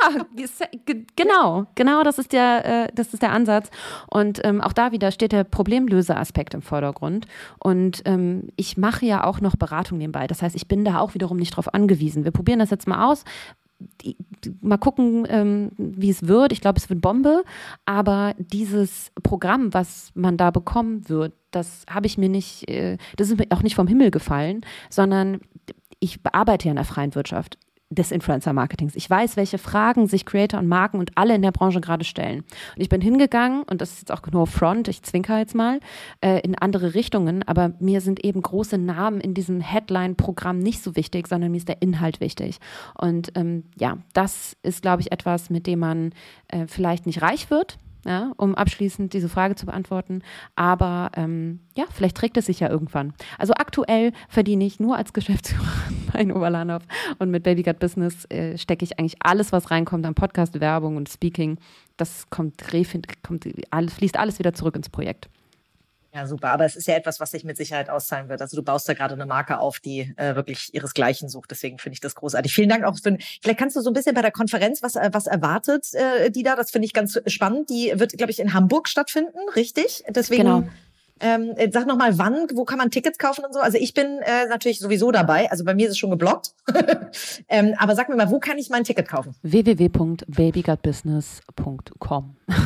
genau, genau, das ist der, äh, das ist der Ansatz. Und ähm, auch da wieder steht der Problemlöseaspekt im Vordergrund. Und ähm, ich mache ja auch noch Beratung nebenbei. Das heißt, ich bin da auch wiederum nicht drauf angewiesen. Wir probieren das jetzt mal aus mal gucken, ähm, wie es wird. Ich glaube, es wird Bombe. Aber dieses Programm, was man da bekommen wird, das habe ich mir nicht, äh, das ist mir auch nicht vom Himmel gefallen, sondern ich bearbeite ja in der freien Wirtschaft des Influencer-Marketings. Ich weiß, welche Fragen sich Creator und Marken und alle in der Branche gerade stellen. Und ich bin hingegangen, und das ist jetzt auch nur Front, ich zwinker jetzt mal, äh, in andere Richtungen, aber mir sind eben große Namen in diesem Headline-Programm nicht so wichtig, sondern mir ist der Inhalt wichtig. Und ähm, ja, das ist, glaube ich, etwas, mit dem man äh, vielleicht nicht reich wird, ja, um abschließend diese Frage zu beantworten. Aber ähm, ja, vielleicht trägt es sich ja irgendwann. Also aktuell verdiene ich nur als Geschäftsführer bei Oberlandorf und mit Babygut Business äh, stecke ich eigentlich alles, was reinkommt an Podcast, Werbung und Speaking. Das kommt, kommt alles, fließt alles wieder zurück ins Projekt. Ja, super. Aber es ist ja etwas, was sich mit Sicherheit auszahlen wird. Also du baust da gerade eine Marke auf, die äh, wirklich ihresgleichen sucht. Deswegen finde ich das großartig. Vielen Dank auch für. Vielleicht kannst du so ein bisschen bei der Konferenz, was, äh, was erwartet äh, die da? Das finde ich ganz spannend. Die wird, glaube ich, in Hamburg stattfinden, richtig? Deswegen. Genau. Ähm, äh, sag noch mal, wann, wo kann man Tickets kaufen und so? Also ich bin äh, natürlich sowieso dabei. Also bei mir ist es schon geblockt. ähm, aber sag mir mal, wo kann ich mein Ticket kaufen? www.babygutbusiness.com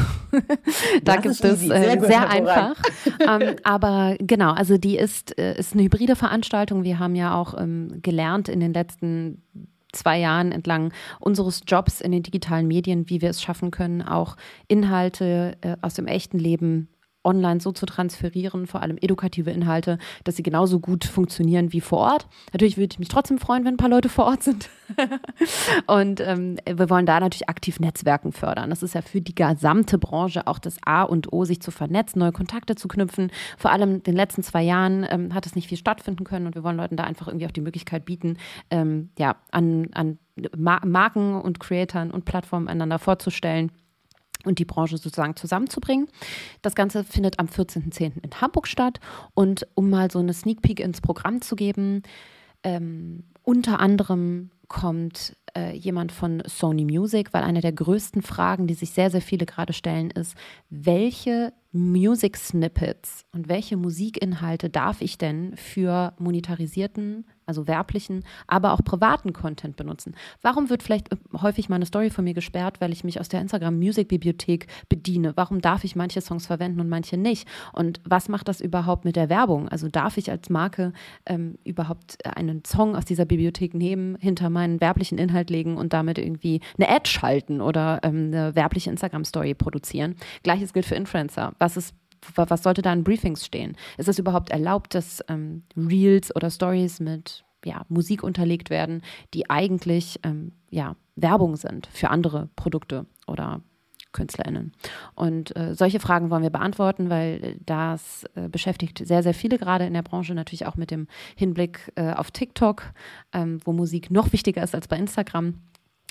Da gibt es äh, sehr, sehr einfach. ähm, aber genau, also die ist, äh, ist eine hybride Veranstaltung. Wir haben ja auch ähm, gelernt in den letzten zwei Jahren entlang unseres Jobs in den digitalen Medien, wie wir es schaffen können, auch Inhalte äh, aus dem echten Leben online so zu transferieren, vor allem edukative Inhalte, dass sie genauso gut funktionieren wie vor Ort. Natürlich würde ich mich trotzdem freuen, wenn ein paar Leute vor Ort sind. und ähm, wir wollen da natürlich aktiv Netzwerken fördern. Das ist ja für die gesamte Branche auch das A und O, sich zu vernetzen, neue Kontakte zu knüpfen. Vor allem in den letzten zwei Jahren ähm, hat es nicht viel stattfinden können und wir wollen Leuten da einfach irgendwie auch die Möglichkeit bieten, ähm, ja, an, an Marken und Creatoren und Plattformen einander vorzustellen und die Branche sozusagen zusammenzubringen. Das Ganze findet am 14.10. in Hamburg statt. Und um mal so eine Sneak Peek ins Programm zu geben, ähm, unter anderem kommt äh, jemand von Sony Music, weil eine der größten Fragen, die sich sehr, sehr viele gerade stellen, ist, welche Music Snippets und welche Musikinhalte darf ich denn für monetarisierten, also werblichen, aber auch privaten Content benutzen? Warum wird vielleicht äh, häufig meine Story von mir gesperrt, weil ich mich aus der Instagram Music Bibliothek bediene? Warum darf ich manche Songs verwenden und manche nicht? Und was macht das überhaupt mit der Werbung? Also darf ich als Marke ähm, überhaupt einen Song aus dieser Bibliothek nehmen, hinter meinen werblichen Inhalt legen und damit irgendwie eine Ad schalten oder ähm, eine werbliche Instagram Story produzieren? Gleiches gilt für Influencer was ist was sollte da in Briefings stehen? Ist es überhaupt erlaubt, dass ähm, Reels oder Stories mit ja, Musik unterlegt werden, die eigentlich ähm, ja, Werbung sind für andere Produkte oder KünstlerInnen? Und äh, solche Fragen wollen wir beantworten, weil das äh, beschäftigt sehr, sehr viele gerade in der Branche, natürlich auch mit dem Hinblick äh, auf TikTok, ähm, wo Musik noch wichtiger ist als bei Instagram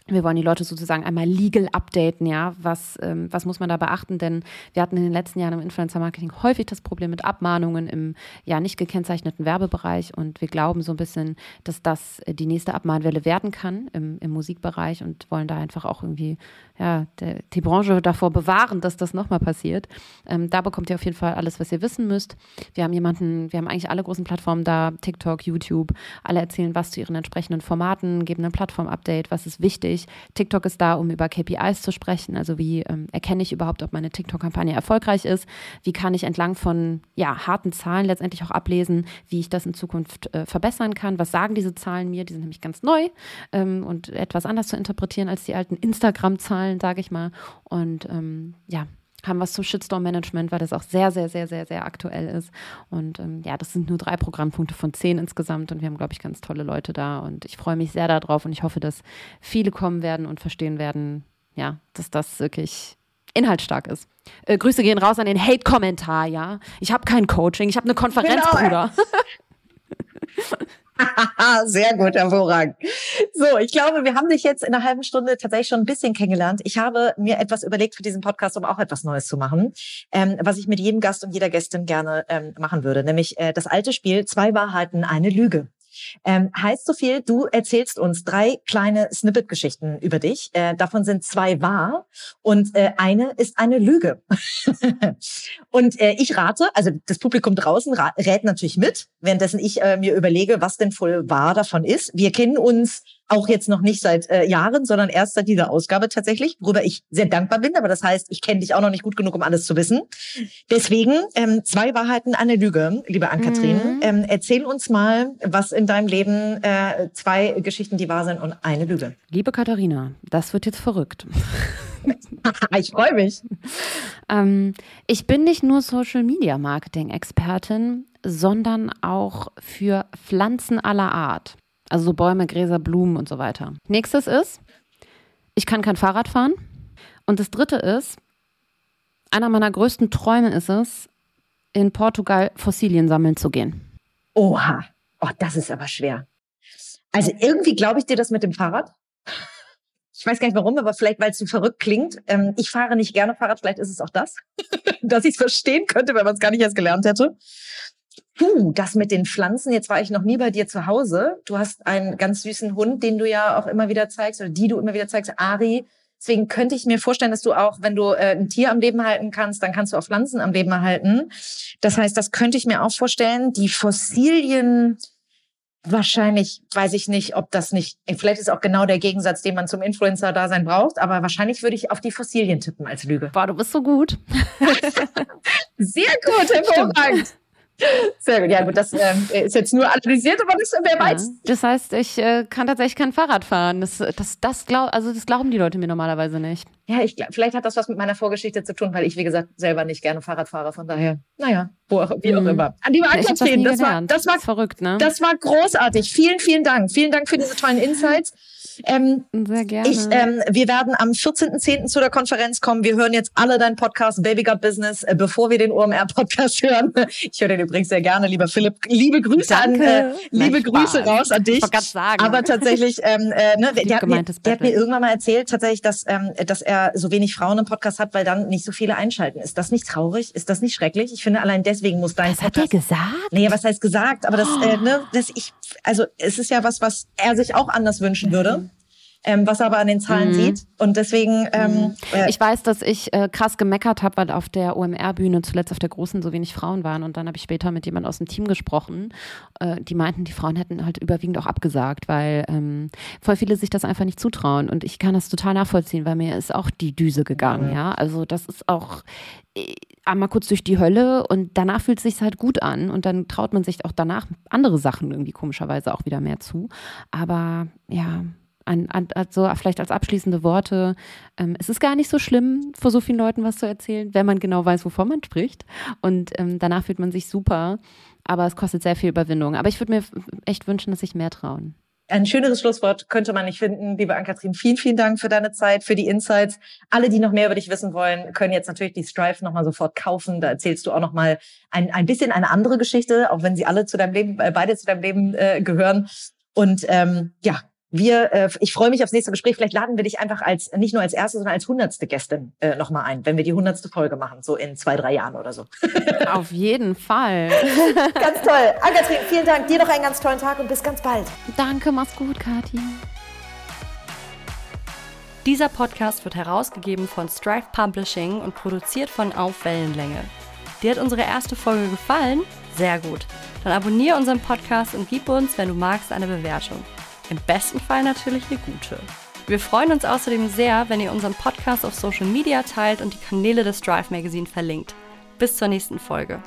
wir wollen die Leute sozusagen einmal legal updaten, ja. Was, ähm, was muss man da beachten? Denn wir hatten in den letzten Jahren im Influencer-Marketing häufig das Problem mit Abmahnungen im ja nicht gekennzeichneten Werbebereich und wir glauben so ein bisschen, dass das die nächste Abmahnwelle werden kann im, im Musikbereich und wollen da einfach auch irgendwie ja, der, die Branche davor bewahren, dass das nochmal passiert. Ähm, da bekommt ihr auf jeden Fall alles, was ihr wissen müsst. Wir haben jemanden, wir haben eigentlich alle großen Plattformen da, TikTok, YouTube, alle erzählen was zu ihren entsprechenden Formaten, geben ein Plattform-Update, was ist wichtig wichtig. TikTok ist da, um über KPIs zu sprechen. Also wie ähm, erkenne ich überhaupt, ob meine TikTok-Kampagne erfolgreich ist? Wie kann ich entlang von ja, harten Zahlen letztendlich auch ablesen, wie ich das in Zukunft äh, verbessern kann? Was sagen diese Zahlen mir? Die sind nämlich ganz neu ähm, und etwas anders zu interpretieren als die alten Instagram-Zahlen, sage ich mal. Und ähm, ja, haben was zum Shitstorm-Management, weil das auch sehr, sehr, sehr, sehr, sehr aktuell ist. Und ähm, ja, das sind nur drei Programmpunkte von zehn insgesamt und wir haben, glaube ich, ganz tolle Leute da und ich freue mich sehr darauf und ich hoffe, dass viele kommen werden und verstehen werden, ja, dass das wirklich inhaltsstark ist. Äh, Grüße gehen raus an den Hate-Kommentar, ja. Ich habe kein Coaching, ich habe eine Konferenz, genau. Bruder. Sehr gut, hervorragend. So, ich glaube, wir haben dich jetzt in einer halben Stunde tatsächlich schon ein bisschen kennengelernt. Ich habe mir etwas überlegt für diesen Podcast, um auch etwas Neues zu machen, ähm, was ich mit jedem Gast und jeder Gästin gerne ähm, machen würde, nämlich äh, das alte Spiel Zwei Wahrheiten, eine Lüge. Ähm, heißt so viel, du erzählst uns drei kleine Snippet-Geschichten über dich. Äh, davon sind zwei wahr und äh, eine ist eine Lüge. und äh, ich rate, also das Publikum draußen rät natürlich mit, währenddessen ich äh, mir überlege, was denn voll wahr davon ist. Wir kennen uns auch jetzt noch nicht seit äh, Jahren, sondern erst seit dieser Ausgabe tatsächlich, worüber ich sehr dankbar bin. Aber das heißt, ich kenne dich auch noch nicht gut genug, um alles zu wissen. Deswegen ähm, zwei Wahrheiten, eine Lüge, liebe Ann-Kathrin. Mhm. Ähm, erzähl uns mal, was in deinem Leben äh, zwei Geschichten, die wahr sind und eine Lüge. Liebe Katharina, das wird jetzt verrückt. ich freue mich. Ähm, ich bin nicht nur Social Media Marketing Expertin, sondern auch für Pflanzen aller Art. Also so Bäume, Gräser, Blumen und so weiter. Nächstes ist, ich kann kein Fahrrad fahren. Und das dritte ist, einer meiner größten Träume ist es, in Portugal Fossilien sammeln zu gehen. Oha, oh, das ist aber schwer. Also irgendwie glaube ich dir das mit dem Fahrrad. Ich weiß gar nicht warum, aber vielleicht, weil es so verrückt klingt. Ähm, ich fahre nicht gerne Fahrrad, vielleicht ist es auch das, dass ich es verstehen könnte, wenn man es gar nicht erst gelernt hätte. Puh, das mit den Pflanzen, jetzt war ich noch nie bei dir zu Hause. Du hast einen ganz süßen Hund, den du ja auch immer wieder zeigst oder die du immer wieder zeigst, Ari. Deswegen könnte ich mir vorstellen, dass du auch, wenn du äh, ein Tier am Leben halten kannst, dann kannst du auch Pflanzen am Leben erhalten. Das heißt, das könnte ich mir auch vorstellen. Die Fossilien, wahrscheinlich, weiß ich nicht, ob das nicht, vielleicht ist auch genau der Gegensatz, den man zum Influencer-Dasein braucht, aber wahrscheinlich würde ich auf die Fossilien tippen als Lüge. Boah, du bist so gut. Sehr gut, hervorragend. Sehr gut, ja gut, das ähm, ist jetzt nur analysiert, aber das, wer weiß. Ja, das heißt, ich äh, kann tatsächlich kein Fahrrad fahren. Das, das, das, glaub, also das glauben die Leute mir normalerweise nicht. Ja, ich vielleicht hat das was mit meiner Vorgeschichte zu tun, weil ich, wie gesagt, selber nicht gerne Fahrrad fahre. Von daher, naja, wo auch, wie auch mhm. immer. An die ja, das, das, war, das war verrückt, ne? Das war großartig. Vielen, vielen Dank. Vielen Dank für diese tollen Insights. Ähm, Sehr gerne. Ich, ähm, wir werden am 14.10. zu der Konferenz kommen. Wir hören jetzt alle deinen Podcast Baby Got Business, äh, bevor wir den OMR-Podcast hören. Ich höre den übrigens sehr gerne, lieber Philipp. Liebe Grüße Danke. an, äh, liebe Nein, Grüße raus an dich. Ich sagen. Aber tatsächlich, ähm, äh, ne, der, hat mir, der hat mir irgendwann mal erzählt, tatsächlich, dass, ähm, dass er so wenig Frauen im Podcast hat, weil dann nicht so viele einschalten. Ist das nicht traurig? Ist das nicht schrecklich? Ich finde, allein deswegen muss dein Was Podcast... hat er gesagt? Nee, was heißt gesagt? Aber das, oh. äh, ne, das ich, also es ist ja was, was er sich auch anders wünschen würde. Ähm, was er aber an den Zahlen mhm. sieht. Und deswegen. Ähm, äh, ich weiß, dass ich äh, krass gemeckert habe, weil auf der OMR-Bühne zuletzt auf der großen so wenig Frauen waren. Und dann habe ich später mit jemand aus dem Team gesprochen. Äh, die meinten, die Frauen hätten halt überwiegend auch abgesagt, weil ähm, voll viele sich das einfach nicht zutrauen. Und ich kann das total nachvollziehen, weil mir ist auch die Düse gegangen. Mhm. Ja, also das ist auch äh, einmal kurz durch die Hölle und danach fühlt es sich halt gut an und dann traut man sich auch danach andere Sachen irgendwie komischerweise auch wieder mehr zu. Aber ja, an, an, also vielleicht als abschließende Worte, ähm, es ist gar nicht so schlimm, vor so vielen Leuten was zu erzählen, wenn man genau weiß, wovon man spricht. Und ähm, danach fühlt man sich super, aber es kostet sehr viel Überwindung. Aber ich würde mir echt wünschen, dass sich mehr trauen. Ein schöneres Schlusswort könnte man nicht finden. Liebe Ann-Kathrin, vielen, vielen Dank für deine Zeit, für die Insights. Alle, die noch mehr über dich wissen wollen, können jetzt natürlich die Strive nochmal sofort kaufen. Da erzählst du auch nochmal ein, ein bisschen eine andere Geschichte, auch wenn sie alle zu deinem Leben, äh, beide zu deinem Leben äh, gehören. Und ähm, ja, wir, äh, ich freue mich aufs nächste Gespräch. Vielleicht laden wir dich einfach als nicht nur als erste, sondern als hundertste Gästin äh, nochmal ein, wenn wir die hundertste Folge machen, so in zwei, drei Jahren oder so. Auf jeden Fall. ganz toll. Agatrin, vielen Dank. Dir noch einen ganz tollen Tag und bis ganz bald. Danke, mach's gut, Kathi. Dieser Podcast wird herausgegeben von Strive Publishing und produziert von Auf Wellenlänge. Dir hat unsere erste Folge gefallen? Sehr gut. Dann abonniere unseren Podcast und gib uns, wenn du magst, eine Bewertung im besten Fall natürlich eine gute. Wir freuen uns außerdem sehr, wenn ihr unseren Podcast auf Social Media teilt und die Kanäle des Drive Magazine verlinkt. Bis zur nächsten Folge.